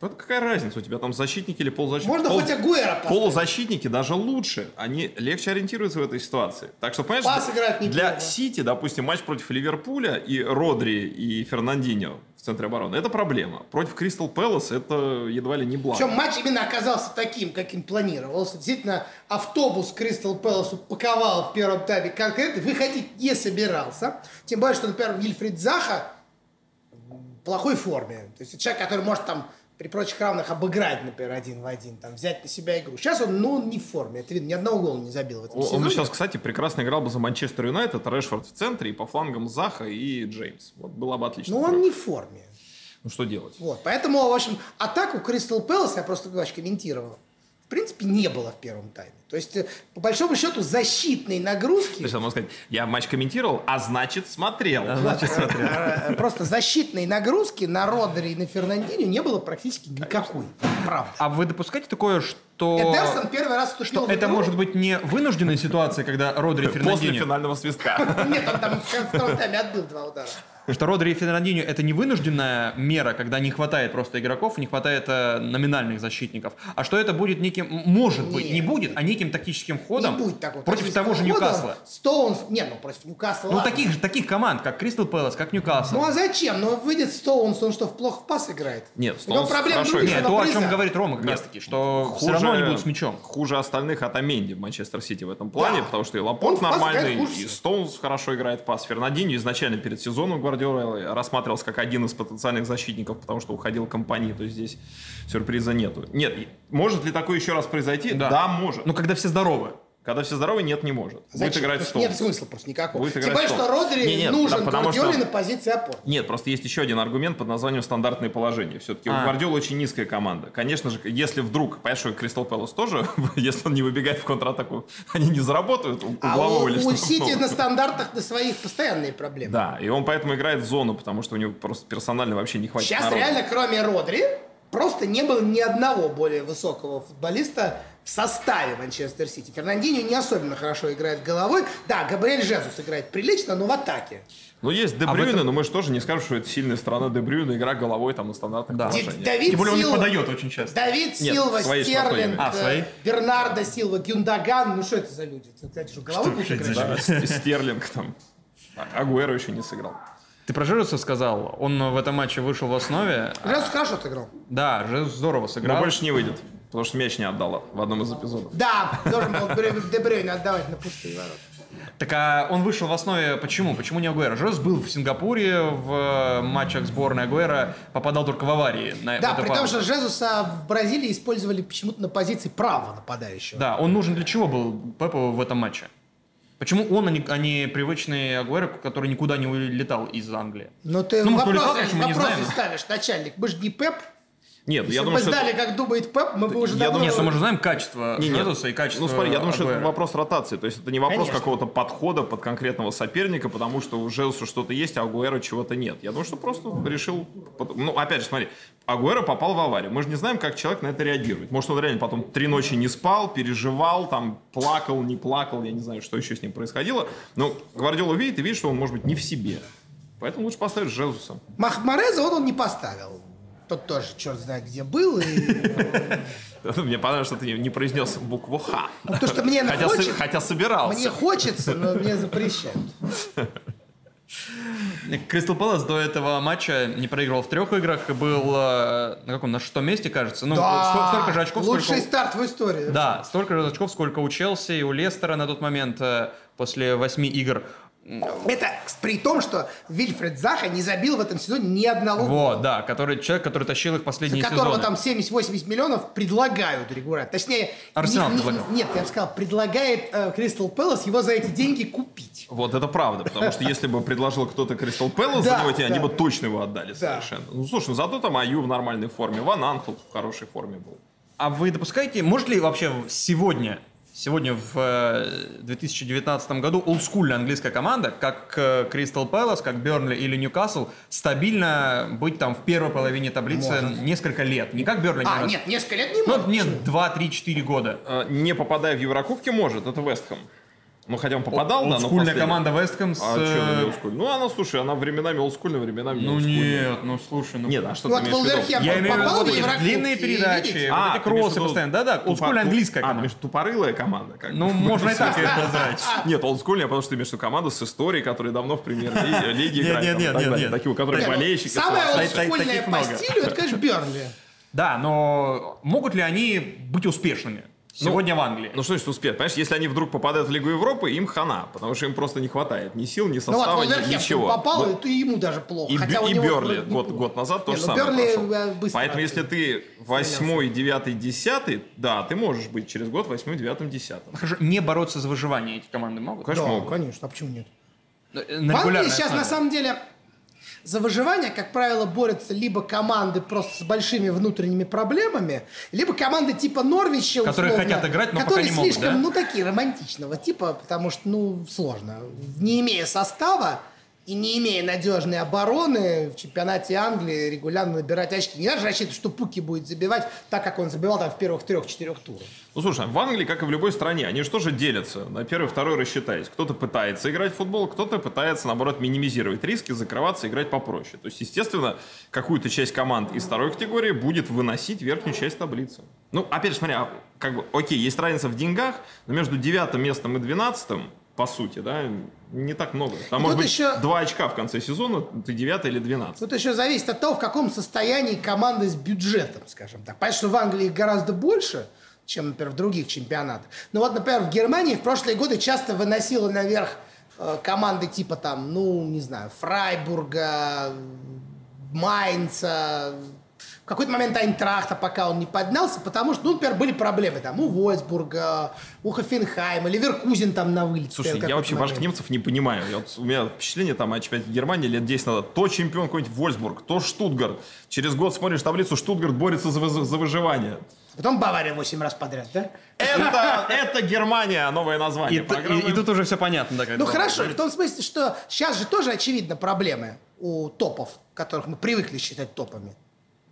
Вот какая разница, у тебя там защитники или полузащитники? Можно Пол- хоть Агуэра поставить. Полузащитники даже лучше, они легче ориентируются в этой ситуации. Так что, понимаешь, Пас играет для. Сити, допустим, матч против Ливерпуля и Родри и Фернандинho в центре обороны, это проблема. Против Кристал Пэлас это едва ли не благо. Причем матч именно оказался таким, каким планировался. Действительно, автобус Кристал Пэлас упаковал в первом тайме конкретно, выходить не собирался. Тем более, что, например, Вильфрид Заха в плохой форме. То есть человек, который может там при прочих равных обыграть, например, один в один, там, взять на себя игру. Сейчас он, ну, он не в форме. Это видно, ни одного гола не забил в этом Он сезоне. бы сейчас, кстати, прекрасно играл бы за Манчестер Юнайтед, Решфорд в центре, и по флангам Заха и Джеймс. Вот была бы отличная Но тройка. он не в форме. Ну что делать? Вот, поэтому, в общем, атаку Кристал Пэлас, я просто значит, комментировал, в принципе, не было в первом тайме. То есть, э, по большому счету, защитной нагрузки... То есть, можно сказать, я матч комментировал, а значит смотрел. Значит, смотри. э, Просто защитной нагрузки на Родери и на Фернандинho не было практически никакой. Правда. А вы допускаете такое, что... Эдерсон первый раз вступил Что это игру. может быть не вынужденная ситуация, когда Родри и После финального свистка. Нет, он там в втором тайме отбил два удара. Что Родри и Фернандинho это не вынужденная мера, когда не хватает просто игроков, не хватает э, номинальных защитников, а что это будет неким, может быть, не Нет. будет, а неким тактическим ходом Не будет такого. против того же Ньюкасла. Стоунс... Нет, ну против Ньюкасла Ну, ладно. таких же таких команд, как Кристал Пэлас, как Ньюкасл. Ну а зачем? Ну выйдет Стоунс, он что, в плохо в пас играет? Нет, Стоунс проблем хорошо Нет, то, о чем говорит Рома как раз таки, что все равно они будут с мячом. Хуже остальных от Аменди в Манчестер Сити в этом плане, Да. потому что и Он Лапорт нормальный, хуже и. Стоунс хорошо играет в пас. Фернандинho изначально перед сезоном Гвардиола рассматривался как один из потенциальных защитников, потому что уходил компании, то есть здесь сюрприза нету. Нет, может ли такое еще раз произойти? Да. может. Ну, когда все здоровы. Когда все здоровы, нет, не может. Будет Зачем? играть Потому что Нет смысла просто никакого. Будет Тем играть более, что. Родри Не, нет, нужен да, потому Гвардиоле что- на позиции опоры. Нет, просто есть еще один аргумент под названием стандартное положение. Все-таки у А. Гвардиолы очень низкая команда. Конечно же, если вдруг, понимаешь, что Кристал Пэлас тоже, если он не выбегает в контратаку, они не заработают у А углового у, или у штрафного. Сити на стандартах на своих постоянные проблемы. Да, и он поэтому играет в зону, потому что у него просто персонально вообще не хватит Сейчас народу. реально, кроме Родри, просто не было ни одного более высокого футболиста в составе Манчестер Сити. Фернандинho не особенно хорошо играет головой. Да, Габриэль Жезус играет прилично, но в атаке. Ну, есть А в Дебрюйне, этом- но мы же тоже не скажем, что это сильная сторона Дебрюйна, игра головой там на стандартных Да. Положениях. Давид Тем более он не Силва- подает очень часто. Давид Нет, Силва, свои Стерлинг. А, свои? э, Бернардо Силва, Гюндаган. Ну что это за люди? Это, Кстати, что, головой это играть? Да, Ст- Стерлинг там. А- Агуэро еще не сыграл. Ты про Жирусу сказал, он в этом матче вышел в основе. Жезус хорошо сыграл. Да, Жирус здорово Но сыграл. больше не выйдет, потому что мяч не отдала в одном из эпизодов. Да, должен был Брю- Де Брюйне отдавать на пустые ворота. Так а он вышел в основе почему? Почему не Агуэро? Жирус был в Сингапуре в э, матчах сборной Агуэро, попадал только в аварии. На, Да, при том, что Жезуса в Бразилии использовали почему-то на позиции правого нападающего. Да, он нужен для чего был Пепу в этом матче? Почему он, а не, а не привычный Агуэро, который никуда не улетал из Англии? Но ты Ну, может, вопросы, улетал, конечно, мы не вопросы знаем. ставишь, начальник. Мы же не Пеп. Нет, Если я бы думаю, мы что это- знали, как думает Пеп, мы бы уже Я давно... думаю, Нет, что- ну мы же знаем качество Не, нет. Жезуса и качество Ну смотри, я думаю, что это вопрос ротации. То есть это не вопрос Конечно. какого-то подхода под конкретного соперника, потому что у Жезуса что-то есть, а у Агуэро чего-то нет. Я думаю, что просто решил... Ну, опять же, смотри, Агуэро попал в аварию. Мы же не знаем, как человек на это реагирует. Может, он реально потом три ночи не спал, переживал, там, плакал, не плакал, я не знаю, что еще с ним происходило. Но Гвардиола видит и видит, что он, может быть, не в себе. Поэтому лучше поставить Жезуса. Махмареза вот он не поставил. Тот тоже черт знает где был. И... Мне понравилось, что ты не- не произнес букву «Х». То, что мне Хотя, хочет- со- хотя собирался. Мне хочется, но мне запрещают. Кристал Пэлас до этого матча не проигрывал в трех играх и был э, на каком на шестом месте, кажется. Ну, сто- столько же очков, лучший сколько... старт в истории. Да, столько же очков, сколько у Челси и у Лестера на тот момент э, после восьми игр. Это при том, что Вильфред Заха не забил в этом сезоне ни одного гола. Вот, да, который, человек, который тащил их За последние которого сезоны. там 70-80 миллионов предлагают регулярно. Точнее, Арсенал не- не- предлагал. нет, я бы сказал, предлагает э, Кристал Пэлас его за эти деньги купить. Вот это правда, потому что если бы предложил кто-то Кристал Пэлас за него, они бы точно его отдали совершенно. Ну слушай, ну зато там Аю в нормальной форме, Ван Анхол в хорошей форме был. А вы допускаете, может ли вообще сегодня, сегодня в э, 2019 году олдскульная английская команда, как э, Кристал Пэлас, как Бернли или Ньюкасл, стабильно быть там в первой половине таблицы Может. несколько лет? Не как Бернли. А, не нет, несколько лет не Ну, может. нет, Почему? 2, 3, 4 года. Э, Не попадая в Еврокубки может, это Вестхэм. Ну, хотя он попадал, да, но Олдскульная последний. команда Вестхэм с... А что э, олдскульная? Ну, она, слушай, она временами олдскульная, временами Ну олдскульная. нет, ну слушай, ну... Нет, а что Вот ты имеешь в виду? Я имею в виду вот длинные передачи, видите? вот А, эти кроссы постоянно. Да-да, олдскульная английская А, команда. между тупорылая команда. Как Ну, бы. можно и так это назвать. Нет, олдскульная, потому что ты имеешь в виду команду с историей, которые давно в премьер-лиге играют. нет, там, и нет, нет, нет. Такие, у которых ну, болельщики. Олдскульное таких по стилю, это, конечно, Бернли. Да, но могут ли они быть успешными сегодня в Англии? Ну что значит успех? Понимаешь, если они вдруг попадают в Лигу Европы, им хана, потому что им просто не хватает ни сил, ни Ну вот состава, ни- ничего. попал, Вот. и ему даже плохо. И, Хотя и него Берли неплохо. год, год назад то Не, же ну, самое Берли, прошел. э, быстро Поэтому если ты восьмой, девятый, десятый, да, ты можешь быть через год восьмой, девятым, десятым. Хорошо, не бороться за выживание эти команды могут? Конечно, Да, могут. конечно, а почему нет? Э, В На Англии регулярной сейчас основе. на самом деле за выживание, как правило, борются либо команды просто с большими внутренними проблемами, либо команды типа Норвича, Которые условно, хотят играть, но пока которые не могут, слишком, да? ну, такие романтичного типа, потому что, ну, сложно. Не имея состава, и не имея надежной обороны в чемпионате Англии регулярно набирать очки. Не даже рассчитывать, что Пуки будет забивать так, как он забивал там в первых трех-четырех турах. Ну, слушай, в Англии, как и в любой стране, они что же делятся? На первый, второй рассчитаясь. Кто-то пытается играть в футбол, кто-то пытается, наоборот, минимизировать риски, закрываться, играть попроще. То есть, естественно, какую-то часть команд из второй категории будет выносить верхнюю часть таблицы. Ну, опять же, смотри, а, как бы, окей, есть разница в деньгах, но между девятым местом и двенадцатым, по сути, да, не так много. Там И может тут быть еще- два очка в конце сезона, ты девятый или двенадцатый. Тут еще зависит от того, в каком состоянии команда с бюджетом, скажем так. Понятно, что в Англии их гораздо больше, чем, например, в других чемпионатах. Но вот, например, в Германии в прошлые годы часто выносила наверх э, команды типа там, ну, не знаю, Фрайбурга, Майнца, какой-то момент Айнтрахта, пока он не поднялся, потому что, ну, например, были проблемы там у Вольсбурга, у Хофенхайма, Ливеркузен там на вылете. Слушай, я вообще ваших момент. немцев не понимаю. Я вот- у меня впечатление там о чемпионате Германии лет 10 назад. То чемпион какой-нибудь Вольсбург, то Штутгарт. Через год смотришь таблицу, Штутгарт борется за, за выживание. Потом Бавария 8 раз подряд, да? Это, это Германия, новое И, название т- программы. и- и тут уже все понятно. Да, Ну хорошо, говорить. в том смысле, что сейчас же тоже очевидно проблемы у топов, которых мы привыкли считать топами.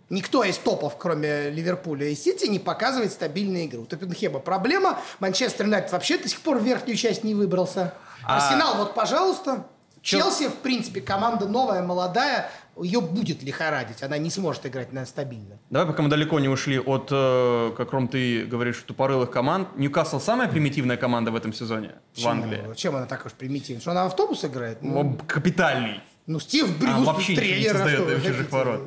Никто из топов, кроме Ливерпуля и Сити, не показывает стабильной игры. У Тоттенхэма проблема. Манчестер Юнайтед вообще до сих пор в верхнюю часть не выбрался. А- Арсенал, вот, пожалуйста. Чел- Челси, в принципе, команда новая, молодая. Ее будет лихорадить. Она не сможет играть на стабильно. Давай, пока мы далеко не ушли от, э, как Ром, ты говоришь, тупорылых команд. Ньюкасл самая примитивная команда в этом сезоне в Чем- Англии. Чем она так уж примитивна? Что она в автобус играет? Ну, Капитальный. ну, Стив А, Брюс, вообще ничего не тренер. а создает чужих ворот.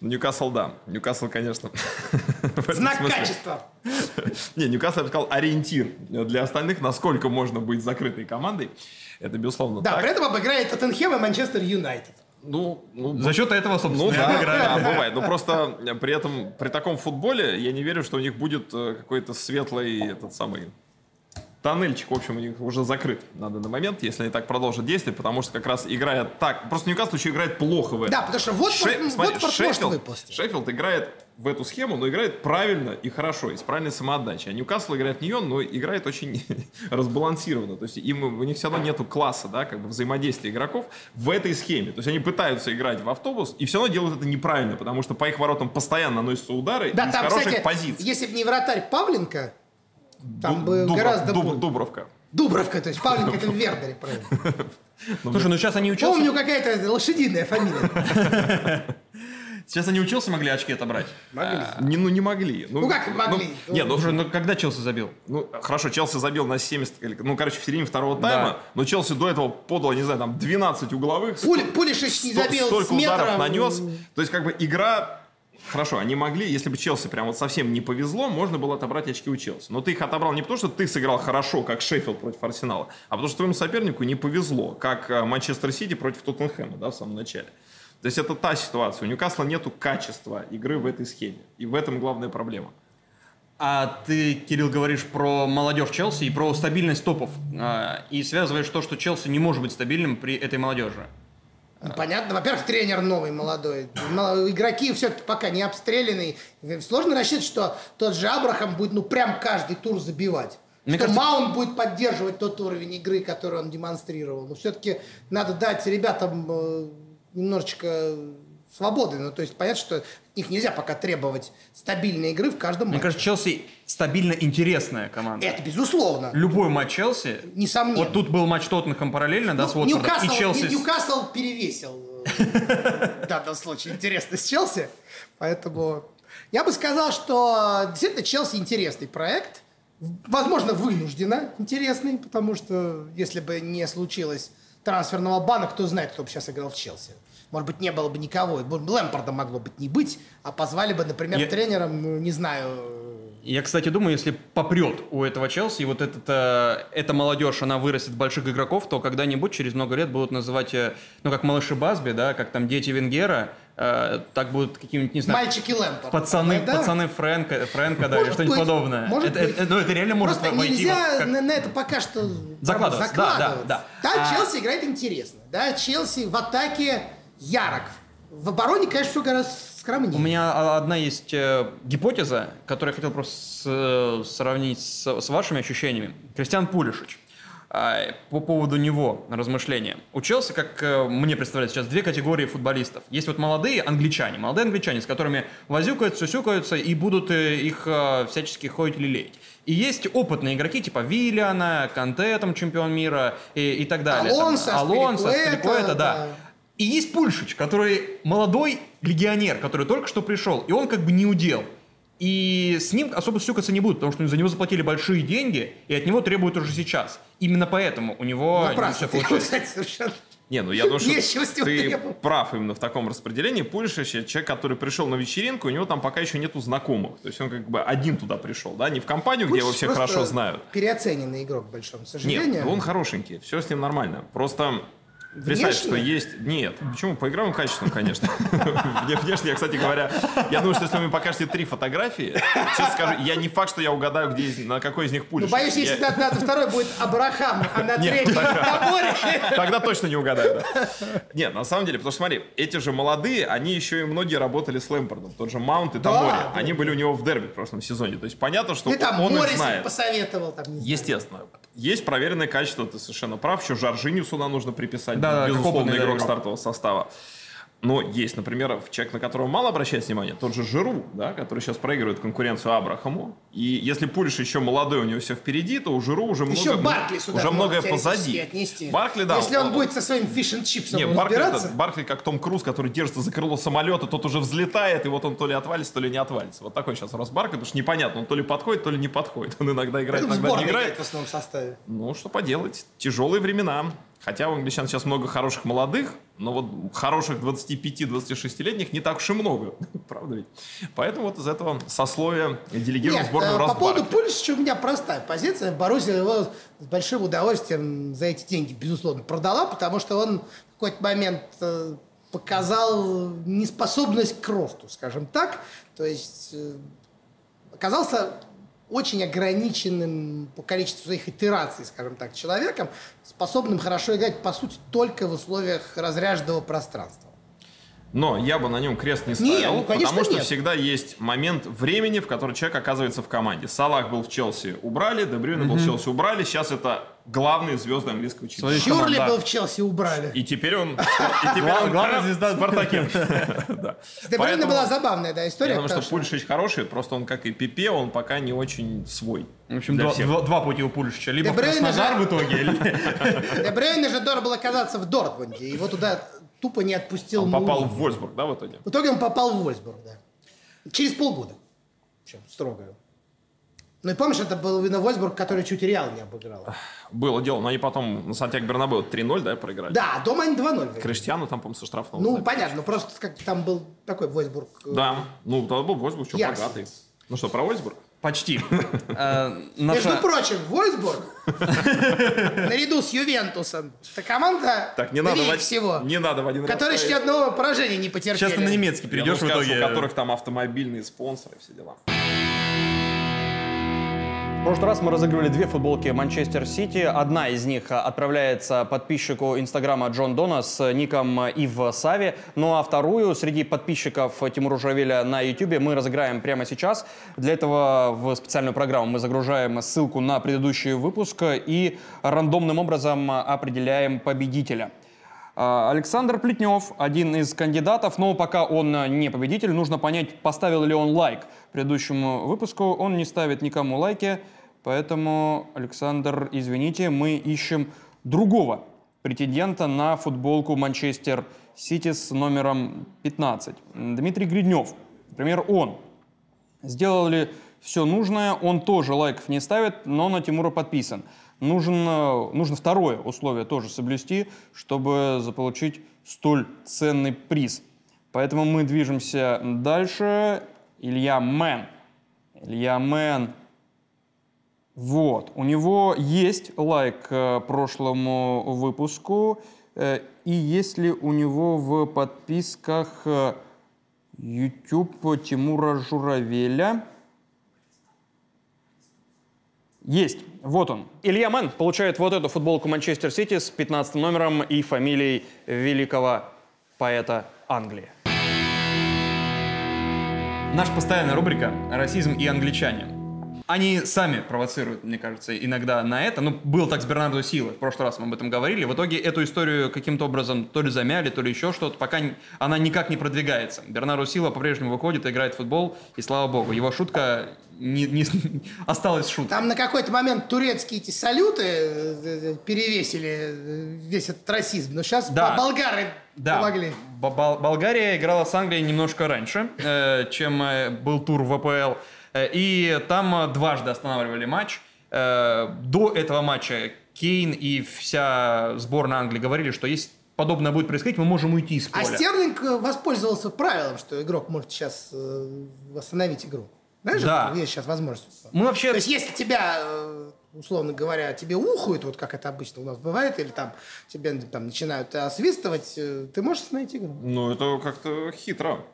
Ньюкасл, да. Ньюкасл, конечно. Знак качества. Не, Ньюкасл, я бы сказал, ориентир для остальных, насколько можно быть закрытой командой. Это, безусловно, Да, так. при этом обыграет Тоттенхэм и Манчестер Юнайтед. Ну, ну, За счет этого, собственно, Ну да, да, бывает. Но просто э, при этом, при таком футболе, я не верю, что у них будет э, какой-то светлый, этот самый, тоннельчик, в общем, у них уже закрыт на данный момент, если они так продолжат действовать, потому что как раз играя так... Просто Ньюкасл еще играет плохо в этом. Да, потому что Watford, Ше- смотри, Watford может Шеффилд, выползти. Шеффилд играет в эту схему, но играет правильно и хорошо, и с правильной самоотдачей. А Ньюкасл играет в нее, но играет очень разбалансированно. То есть им, у них все равно нету класса, да, как бы взаимодействия игроков в этой схеме. То есть они пытаются играть в автобус, и все равно делают это неправильно, потому что по их воротам постоянно наносятся удары Да, из там, хороших кстати, позиций. если бы не вратарь Павленко, там Ду- бы Дубров- гораздо... Дуб- Дубровка. Дубровка, то есть Павленко это в Вердере, правильно. Слушай, ну сейчас они учился, Помню, какая-то лошадиная фамилия. сейчас они учился, могли очки отобрать. Могли. Не, ну не могли. Ну, как могли? Ну, не, ну, Слушай, ну когда Челси забил? Ну, хорошо, Челси забил на 70, или- ну, короче, в середине второго тайма, Да. но Челси до этого подало, не знаю, там, 12 угловых. Пули, Пулишич не Сто- забил столько с метра. ударов нанес. То есть, как бы, игра... Хорошо, они могли, если бы Челси прям вот совсем не повезло, можно было отобрать очки у Челси. Но ты их отобрал не потому, что ты сыграл хорошо, как Шеффилд против Арсенала, а потому что твоему сопернику не повезло, как э, Манчестер Сити против Тоттенхэма, да, в самом начале. То есть это та ситуация. У Ньюкасла нету качества игры в этой схеме. И в этом главная проблема. А ты, Кирилл, говоришь про молодежь Челси и про стабильность топов. А, И связываешь то, что Челси не может быть стабильным при этой молодежи. Ну, Понятно. Во-первых, тренер новый, молодой. Игроки все-таки пока не обстрелянные. Сложно рассчитывать, что тот же Абрахам будет, ну, прям каждый тур забивать. Мне что кажется- Маунт будет поддерживать тот уровень игры, который он демонстрировал. Но все-таки надо дать ребятам э, немножечко свободы. Ну, то есть понятно, что них нельзя пока требовать стабильной игры в каждом Мне матче. кажется, Челси стабильно интересная команда. Это безусловно. Любой матч Челси. Несомненно. Вот тут был матч Тоттенхэм параллельно, да, с Ну, Уотфордом. Ньюкасл, И Челси... Ньюкасл перевесил э, в данном случае интересность Челси. Поэтому я бы сказал, что действительно Челси интересный проект. Возможно, вынужденно интересный, потому что если бы не случилось трансферного бана, кто знает, кто бы сейчас играл в Челси. Может быть, не было бы никого. Лэмпорда могло быть не быть, а позвали бы, например, Я- тренером, ну, не знаю, Я, кстати, думаю, если попрет у этого Челси, и вот этот, э, эта молодежь, она вырастет больших игроков, то когда-нибудь через много лет будут называть, э, ну, как малыши Базби, да, как там дети Венгера, э, так будут какие-нибудь, не знаю, мальчики Лэмпорда. пацаны, да? пацаны Фрэнка, Фрэнка, да, или Может что-нибудь подобное. может это, быть. это- ну, это реально может Просто войти нельзя как- на, на это пока что Закладываться, да, да, да. Да, А- Челси играет интересно. Да, Челси в атаке ярок. В обороне, конечно, все гораздо скромнее. У меня одна есть э, гипотеза, которую я хотел просто э, сравнить с, с вашими ощущениями. Кристиан Пулишич. Э, по поводу него размышления. У Челси, как э, мне представляется сейчас, две категории футболистов. Есть вот молодые англичане, молодые англичане, с которыми возюкаются, сюсюкаются и будут их всячески ходить лелеять. И есть опытные игроки, типа Виллиана, Канте, там, чемпион мира и, и так далее. Алонсо, там, Алонсо, да. да. И есть Пульшич, который молодой легионер, который только что пришел, и он как бы не удел. И с ним особо сюкаться не будут, потому что за него заплатили большие деньги, и от него требуют уже сейчас. Именно поэтому у него не Напрасно все ты, получается. кстати, совершенно. Не, ну я думаю, что ты требовать. прав именно в таком распределении. Пульшич, человек, который пришел на вечеринку, у него там пока еще нету знакомых. То есть он как бы один туда пришел, да, не в компанию, где его Пульшич все хорошо знают. Переоцененный игрок, к большому сожалению. Нет, он хорошенький, все с ним нормально. Просто представь, что есть... Нет, почему? По игровым качествам, конечно. Вне- Внешне, я, кстати говоря, я думаю, что если вы мне покажете три фотографии, честно скажу, я не факт, что я угадаю, где на какой из них Ну, Пульшич. боюсь, если на, на второй будет Абрахам, а на Нет, третьем тогда- точно не угадаю, да. Нет, на самом деле, потому что смотри, эти же молодые, они еще и многие работали с Лэмпардом. Тот же Маунт и Тамори. Они были у него в дерби в прошлом сезоне. То есть понятно, что он их знает. посоветовал. Там, знаю. Естественно. Есть проверенное качество, ты совершенно прав. Еще Жоржиню сюда нужно приписать. Да, безусловно, игрок игрок. стартового состава. Но есть, например, человек, на которого мало обращает внимание, тот же Жиру, да, который сейчас проигрывает конкуренцию Абрахаму. И если Пулиш еще молодой, у него все впереди, то у Жиру уже Еще много, Баркли сюда уже многое позади. отнести. Баркли, да. Если он будет со своим фиш and чипсом Не, Баркли, это- Баркли как Том Круз, который держится за крыло самолета, тот уже взлетает, и вот он то ли отвалится, то ли не отвалится. Вот такой сейчас рост Баркли, потому что непонятно, он то ли подходит, то ли не подходит. Он иногда играет, это в иногда не играет в основном составе. Ну, что поделать. Тяжелые времена. Хотя у англичан сейчас много хороших молодых, но вот хороших 25-26-летних не так уж и много. Правда ведь? Поэтому вот из этого сословия делегируем сборную э, по поводу Пулишича у меня простая позиция. Боруссия его с большим удовольствием за эти деньги, безусловно, продала, потому что он в какой-то момент э, показал неспособность к росту, скажем так. То есть э, оказался очень ограниченным по количеству своих итераций, скажем так, человеком, способным хорошо играть, по сути, только в условиях разряженного пространства. Но я бы на нем крест не Не, ставил, ну, конечно, потому что нет. всегда есть момент времени, в который человек оказывается в команде. Салах был в Челси, убрали, Дебрюйна был в Челси, убрали. Сейчас это главные звезды английского чемпионата. Чурли был в Челси, убрали. И теперь он... И теперь он Главная звезда Спартаке. Да. С Де Брюйне Поэтому была забавная да, история. Потому что- Пульшич хороший, просто он, как и Пипе, он пока не очень свой. В общем, два, два- два пути у Пулишича. Либо в Краснодар же- в итоге, или... Де Брюйне же должен был оказаться в Дортмунде. Его туда тупо не отпустил Он попал Мourinho. в Вольсбург, да, в итоге? В итоге он попал в Вольсбург, да. Через полгода. Причем строго. Ну и помнишь, это был именно Вольсбург, который чуть Реал не обыграл. Было дело, но они потом на Сантьяго Бернабеу 3-0, да, проиграли? Да, дома они 2-0 выиграли. Криштиану там, по-моему, со штрафного. Ну, забили. понятно, ну просто как там был такой Вольсбург. э, Да, ну, тогда был Вольсбург, что богатый. Ну что, про Вольсбург? Почти. Э, Между прочим, Вольсбург, наряду с Ювентусом, это команда Так, не надо, всего, не надо в один которые еще ни одного поражения не потерпели. Сейчас ты на немецкий перейдешь в итоге. у которых там автомобильные спонсоры, все дела. В прошлый раз мы разыгрывали две футболки Манчестер Сити. Одна из них а, отправляется подписчику Инстаграма Джон Дона с ником Ив Сави. Ну а вторую среди подписчиков Тимура Жавеля на YouTube мы разыграем прямо сейчас. Для этого в специальную программу мы загружаем ссылку на предыдущий выпуск и рандомным образом определяем победителя. Александр Плетнев, один из кандидатов, но пока он не победитель, нужно понять, поставил ли он лайк предыдущему выпуску. Он не ставит никому лайки, поэтому, Александр, извините, мы ищем другого претендента на футболку Манчестер Сити с номером 15. Дмитрий Гриднев, например, он Сделал ли все нужное, он тоже лайков не ставит, но на Тимура подписан. Нужен, э, нужно второе условие тоже соблюсти, чтобы заполучить столь ценный приз. Поэтому мы движемся дальше. Илья Мэн. Илья Мэн. Вот. У него есть лайк э, прошлому выпуску. Э, и есть ли у него в подписках э, YouTube Тимура Журавеля. Есть. Вот он. Илья Мэн получает вот эту футболку Манчестер Сити с 15 номером и фамилией великого поэта Англии. Наша постоянная рубрика «Расизм и англичане». Они сами провоцируют, мне кажется, иногда на это. Ну, был так с Бернардо Силой, в прошлый раз мы об этом говорили. В итоге эту историю каким-то образом то ли замяли, то ли еще что-то, пока она никак не продвигается. Бернардо Сила по-прежнему выходит, играет в футбол, и слава богу, его шутка не, не- осталась шуткой. Там на какой-то момент турецкие эти салюты э, э, перевесили э, весь этот расизм. Но сейчас Да. болгары Да, помогли. Болгария играла с Англией немножко раньше, э, чем э, был тур в ВПЛ. Э, И там дважды останавливали матч. До этого матча Кейн и вся сборная Англии говорили, что если подобное будет происходить, мы можем уйти из А поля. Стерлинг э, воспользовался правилом, что игрок может сейчас остановить игру. Знаешь, Да. есть сейчас возможность. Мы вообще... То есть, если тебя, условно говоря, тебе ухают, вот как это обычно у нас бывает, или там тебе там начинают освистывать, э, ты можешь остановить игру. Ну, это как-то хитро.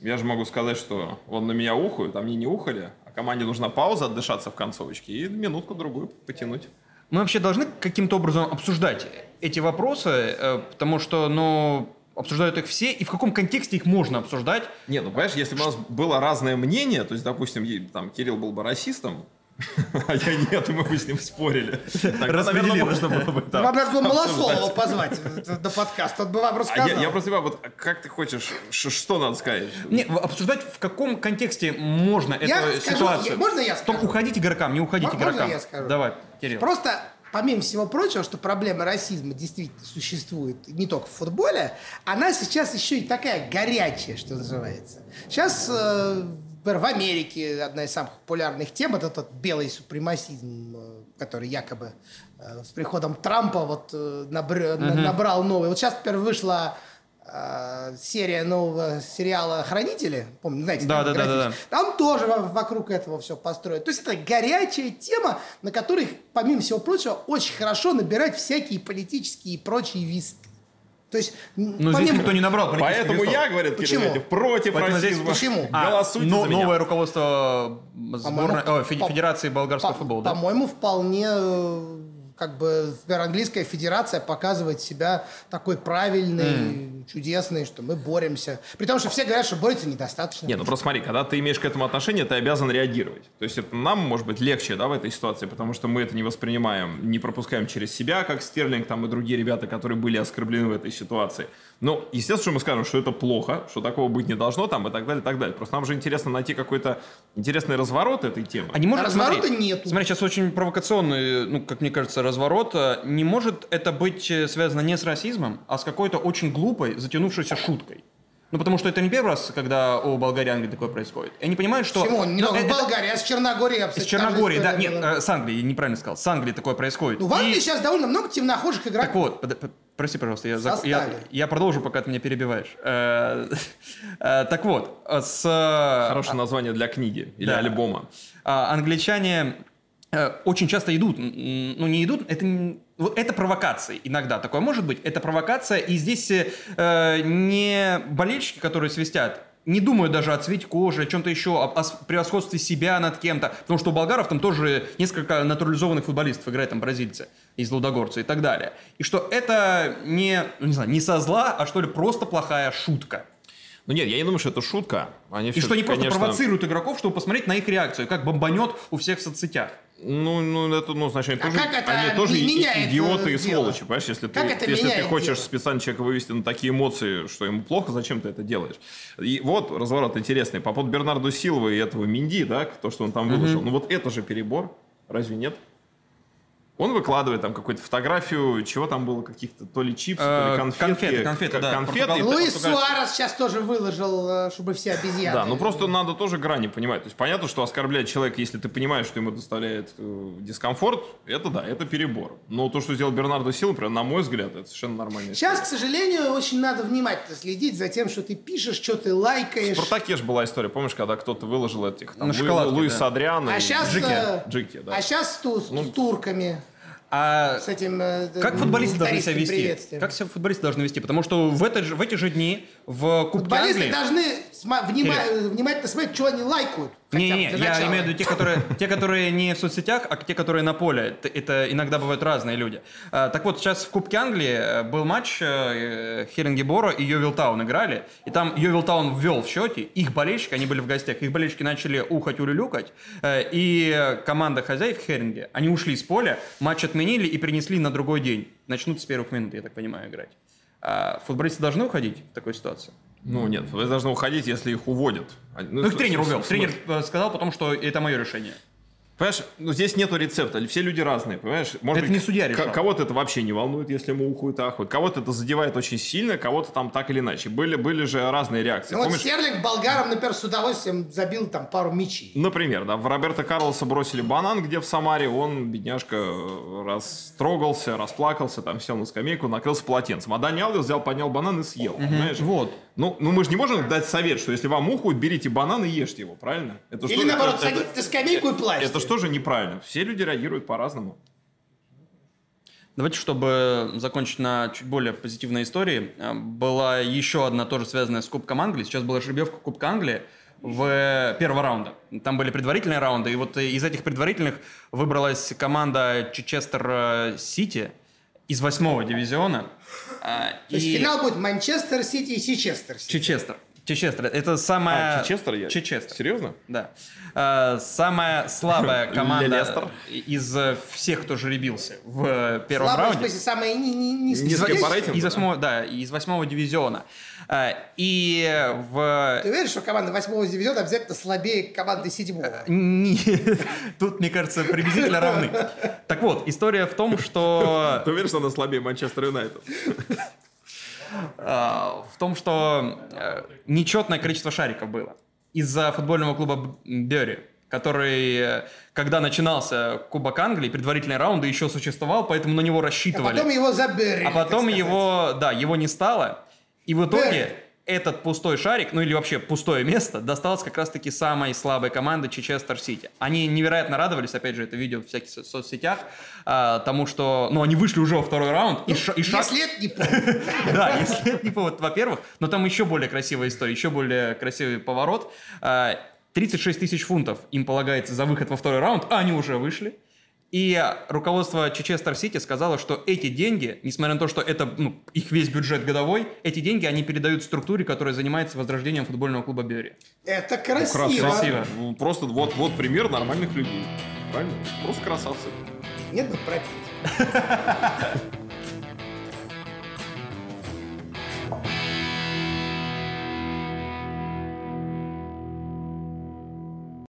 Я же могу сказать, что он на меня ухают, а мне не ухали, а команде нужна пауза отдышаться в концовочке и минутку-другую потянуть. Мы вообще должны каким-то образом обсуждать эти вопросы, э, потому что, ну, обсуждают их все, и в каком контексте их можно обсуждать. Не, ну, понимаешь, если бы у нас было разное мнение, то есть, допустим, там, Кирилл был бы расистом, а я нет, и мы бы с ним спорили. Тогда, наверное, можно было бы там Вам надо было. Малослового позвать до подкаста, он бы вам А рассказал. я, я просто понимаю, вот как ты хочешь, что надо сказать? Не, обсуждать в каком контексте можно Я эту скажу, ситуацию. я- можно я Только скажу? уходить игрокам, не уходить Можно игрокам. я скажу? Давай, Кирилл. Просто, помимо всего прочего, что проблема расизма действительно существует не только в футболе, она сейчас еще и такая горячая, что называется. Сейчас э, в Америке одна из самых популярных тем это этот белый супремасизм, э, который якобы э, с приходом Трампа вот э, набр- на- набрал новый. Вот сейчас, например, вышла серия нового сериала «Хранители», помните, знаете, Да, там да, да, да. Там тоже во- вокруг этого все построено. То есть это горячая тема, на которой, помимо всего прочего, очень хорошо набирать всякие политические и прочие висты. То есть, Но Ну, здесь помимо- никто не набрал Поэтому я, говорит Почему? Против Поэтому здесь-. Почему? А, Голосуйте но- за меня. новое руководство сборной, По-моему, о, Фе- по- Федерации болгарского По- футбола, да? По-моему, вполне э, как бы например, английская федерация показывает себя такой правильной, чудесной, что мы боремся. При том, что все говорят, что борются недостаточно. Не, ну просто смотри, когда ты имеешь к этому отношение, ты обязан реагировать. То есть это нам, может быть, легче, да, в этой ситуации, потому что мы это не воспринимаем, не пропускаем через себя, как Стерлинг там и другие ребята, которые были оскорблены в этой ситуации. Но, естественно, что мы скажем, что это плохо, что такого быть не должно там и так далее, и так далее. Просто нам же интересно найти какой-то интересный разворот этой темы. А не может, разворота смотри, нету. Смотри, сейчас очень провокационный, ну, как мне кажется, разворот. А Не может это быть э, связано не с расизмом, а с какой-то очень глупой, затянувшейся шуткой. Ну, потому что это не первый раз, когда у Англии такое происходит. И они понимают, что... Почему? Не Ну, только в это- Болгарии, а с Черногорией. Из абсолютно Черногории, да, нет, была. э, с Англией, неправильно сказал, с Англией такое происходит. Ну, в Англии И- сейчас довольно много темнохожих игроков. Так вот, под- под- прости, пожалуйста, я, зак- я, я продолжу, пока ты меня перебиваешь. Э, э, Так вот, э, с... э, Хорошее название для книги или Да. альбома. а, англичане э, очень часто идут, ну не идут, это, вот это провокации иногда, такое может быть, это провокация, и здесь э, не болельщики, которые свистят, не думают даже о цвете кожи, о чем-то еще, о, о превосходстве себя над кем-то, потому что у болгаров там тоже несколько натурализованных футболистов играют, там бразильцы из Лудогорца и так далее. И что это не, ну, не знаю, не со зла, а что ли просто плохая шутка. Ну нет, я не думаю, что это шутка. Они И что они всё-таки, просто конечно, провоцируют игроков, чтобы посмотреть на их реакцию, как бомбанет у всех в соцсетях. Ну, ну, это, ну, значит, они А тоже, как это они тоже меняет, идиоты и э, дело? сволочи, понимаешь? Если Как ты, это если ты хочешь дело? специально человека вывести на такие эмоции, что ему плохо, зачем ты это делаешь? И вот разворот интересный. По поводу Бернарду Силова и этого Минди, да, то, что он там выложил. Ну, вот это же перебор, разве нет? Он выкладывает там какую-то фотографию, чего там было, каких-то то ли чипсы, то Э, ли конфетки. конфеты, конфеты, да, конфеты. Луис так, португальцы- Суарес сейчас тоже выложил, э, чтобы все обезьяны. Да, ну просто надо тоже грани понимать. То есть понятно, что оскорблять человека, если ты понимаешь, что ему доставляет э, дискомфорт, это да, это перебор. Но то, что сделал Бернардо Силва, например, на мой взгляд, это совершенно нормально. Сейчас, к сожалению, очень надо внимательно следить за тем, что ты пишешь, что ты лайкаешь. В Спартаке же была история, помнишь, когда кто-то выложил этих там, На Лу- шоколадке, Луиса да. Адриана А и сейчас, Джики, э, Джики, да. а сейчас с, ту- с Ну, турками, А с этим... э, как футболисты должны себя вести? Как себя футболисты должны вести? Потому что в, это же, в эти же дни в Кубке Футболисты Англии... должны сма- внима- внимательно смотреть, что они лайкают. Не-не, для я начала. имею в виду те которые, те, которые не в соцсетях, а те, которые на поле. Это, это иногда бывают разные люди. А, так вот, сейчас в Кубке Англии э, был матч э, Херингебора и Йовилтаун играли, и там Йовилтаун ввел в счете, их болельщики, они были в гостях, их болельщики начали ухать, улюлюкать, э, и команда хозяев Херинге, они ушли с поля, матч отменили и перенесли на другой день. Начнут с первых минут, я так понимаю, играть. А футболисты должны уходить в такой ситуации? Ну нет, вы должны уходить, если их уводят. А, Ну, их тренер увел. Тренер сказал потом, что это мое решение. Понимаешь, ну здесь нету рецепта, все люди разные, понимаешь? Может Это не судья решал. Кого-то это вообще не волнует, если ему ухуют, ахуют. Кого-то это задевает очень сильно, кого-то там так или иначе. Были, были же разные реакции. Ну вот Помнишь? Стерлинг болгарам, например, с удовольствием забил там пару мячей. Например, да, в Роберта Карлоса бросили банан, где в Самаре, он, бедняжка, растрогался, расплакался, там все на скамейку, накрылся полотенцем. А Дани Алвес взял, поднял банан и съел, понимаешь? Вот. Ну, ну, мы же не можем дать совет, что если вам ухуют, берите банан и ешьте его, правильно? Это Или что- наоборот, это- садитесь на скамейку и плачьте. Это что же неправильно? Все люди реагируют по-разному. Давайте, чтобы закончить на чуть более позитивной истории, э, была еще одна тоже связанная с Кубком Англии. Сейчас была жеребьевка Кубка Англии в первого раунда. Там были предварительные раунды, и вот из этих предварительных выбралась команда Чичестер э, Сити из восьмого дивизиона. А, То есть и- финал будет Манчестер Сити и Сичестер Сити. Чичестер. Чичестер. Это самая... А, Чичестер я? Чичестер. Серьезно? Да. Э, Самая слабая команда Лестер. из э, всех, кто жеребился в э, первом Слабый, в раунде. смысле, самая низкая. Низкая Из- по рейтингу, из да? восьмого, да, из восьмого дивизиона. Э, И в... Ты уверен, что команда восьмого дивизиона обязательно слабее команды седьмого? Не, Тут, мне кажется, приблизительно равны. Так вот, история в том, что... Ты уверен, что она слабее Манчестер Юнайтед? А, в том, что э, нечетное количество шариков было из-за футбольного клуба Бери, который, э, когда начинался Кубок Англии, предварительные раунды еще существовал, поэтому на него А рассчитывали. потом его заберили. А потом его, да, его не стало. И в итоге Берли. Этот пустой шарик, ну или вообще пустое место, досталось как раз-таки самой слабой команды Чичестер Сити. Они невероятно радовались, опять же, это видео в всяких со- соцсетях, а, тому, что, ну, они вышли уже во второй раунд, и, ша- и шаг... Если это не повод. Да, если это не повод, во-первых, но там еще более красивая история, еще более красивый поворот. А, 36 тысяч фунтов им полагается за выход во второй раунд, а они уже вышли. И руководство Чичестер Сити сказало, что эти деньги, несмотря на то, что это ну, их весь бюджет годовой, эти деньги они передают структуре, которая занимается возрождением футбольного клуба Бери. Это красиво. Красиво. Ну, Просто вот, вот пример нормальных людей. Правильно? Просто красавцы. Нет бы пропить.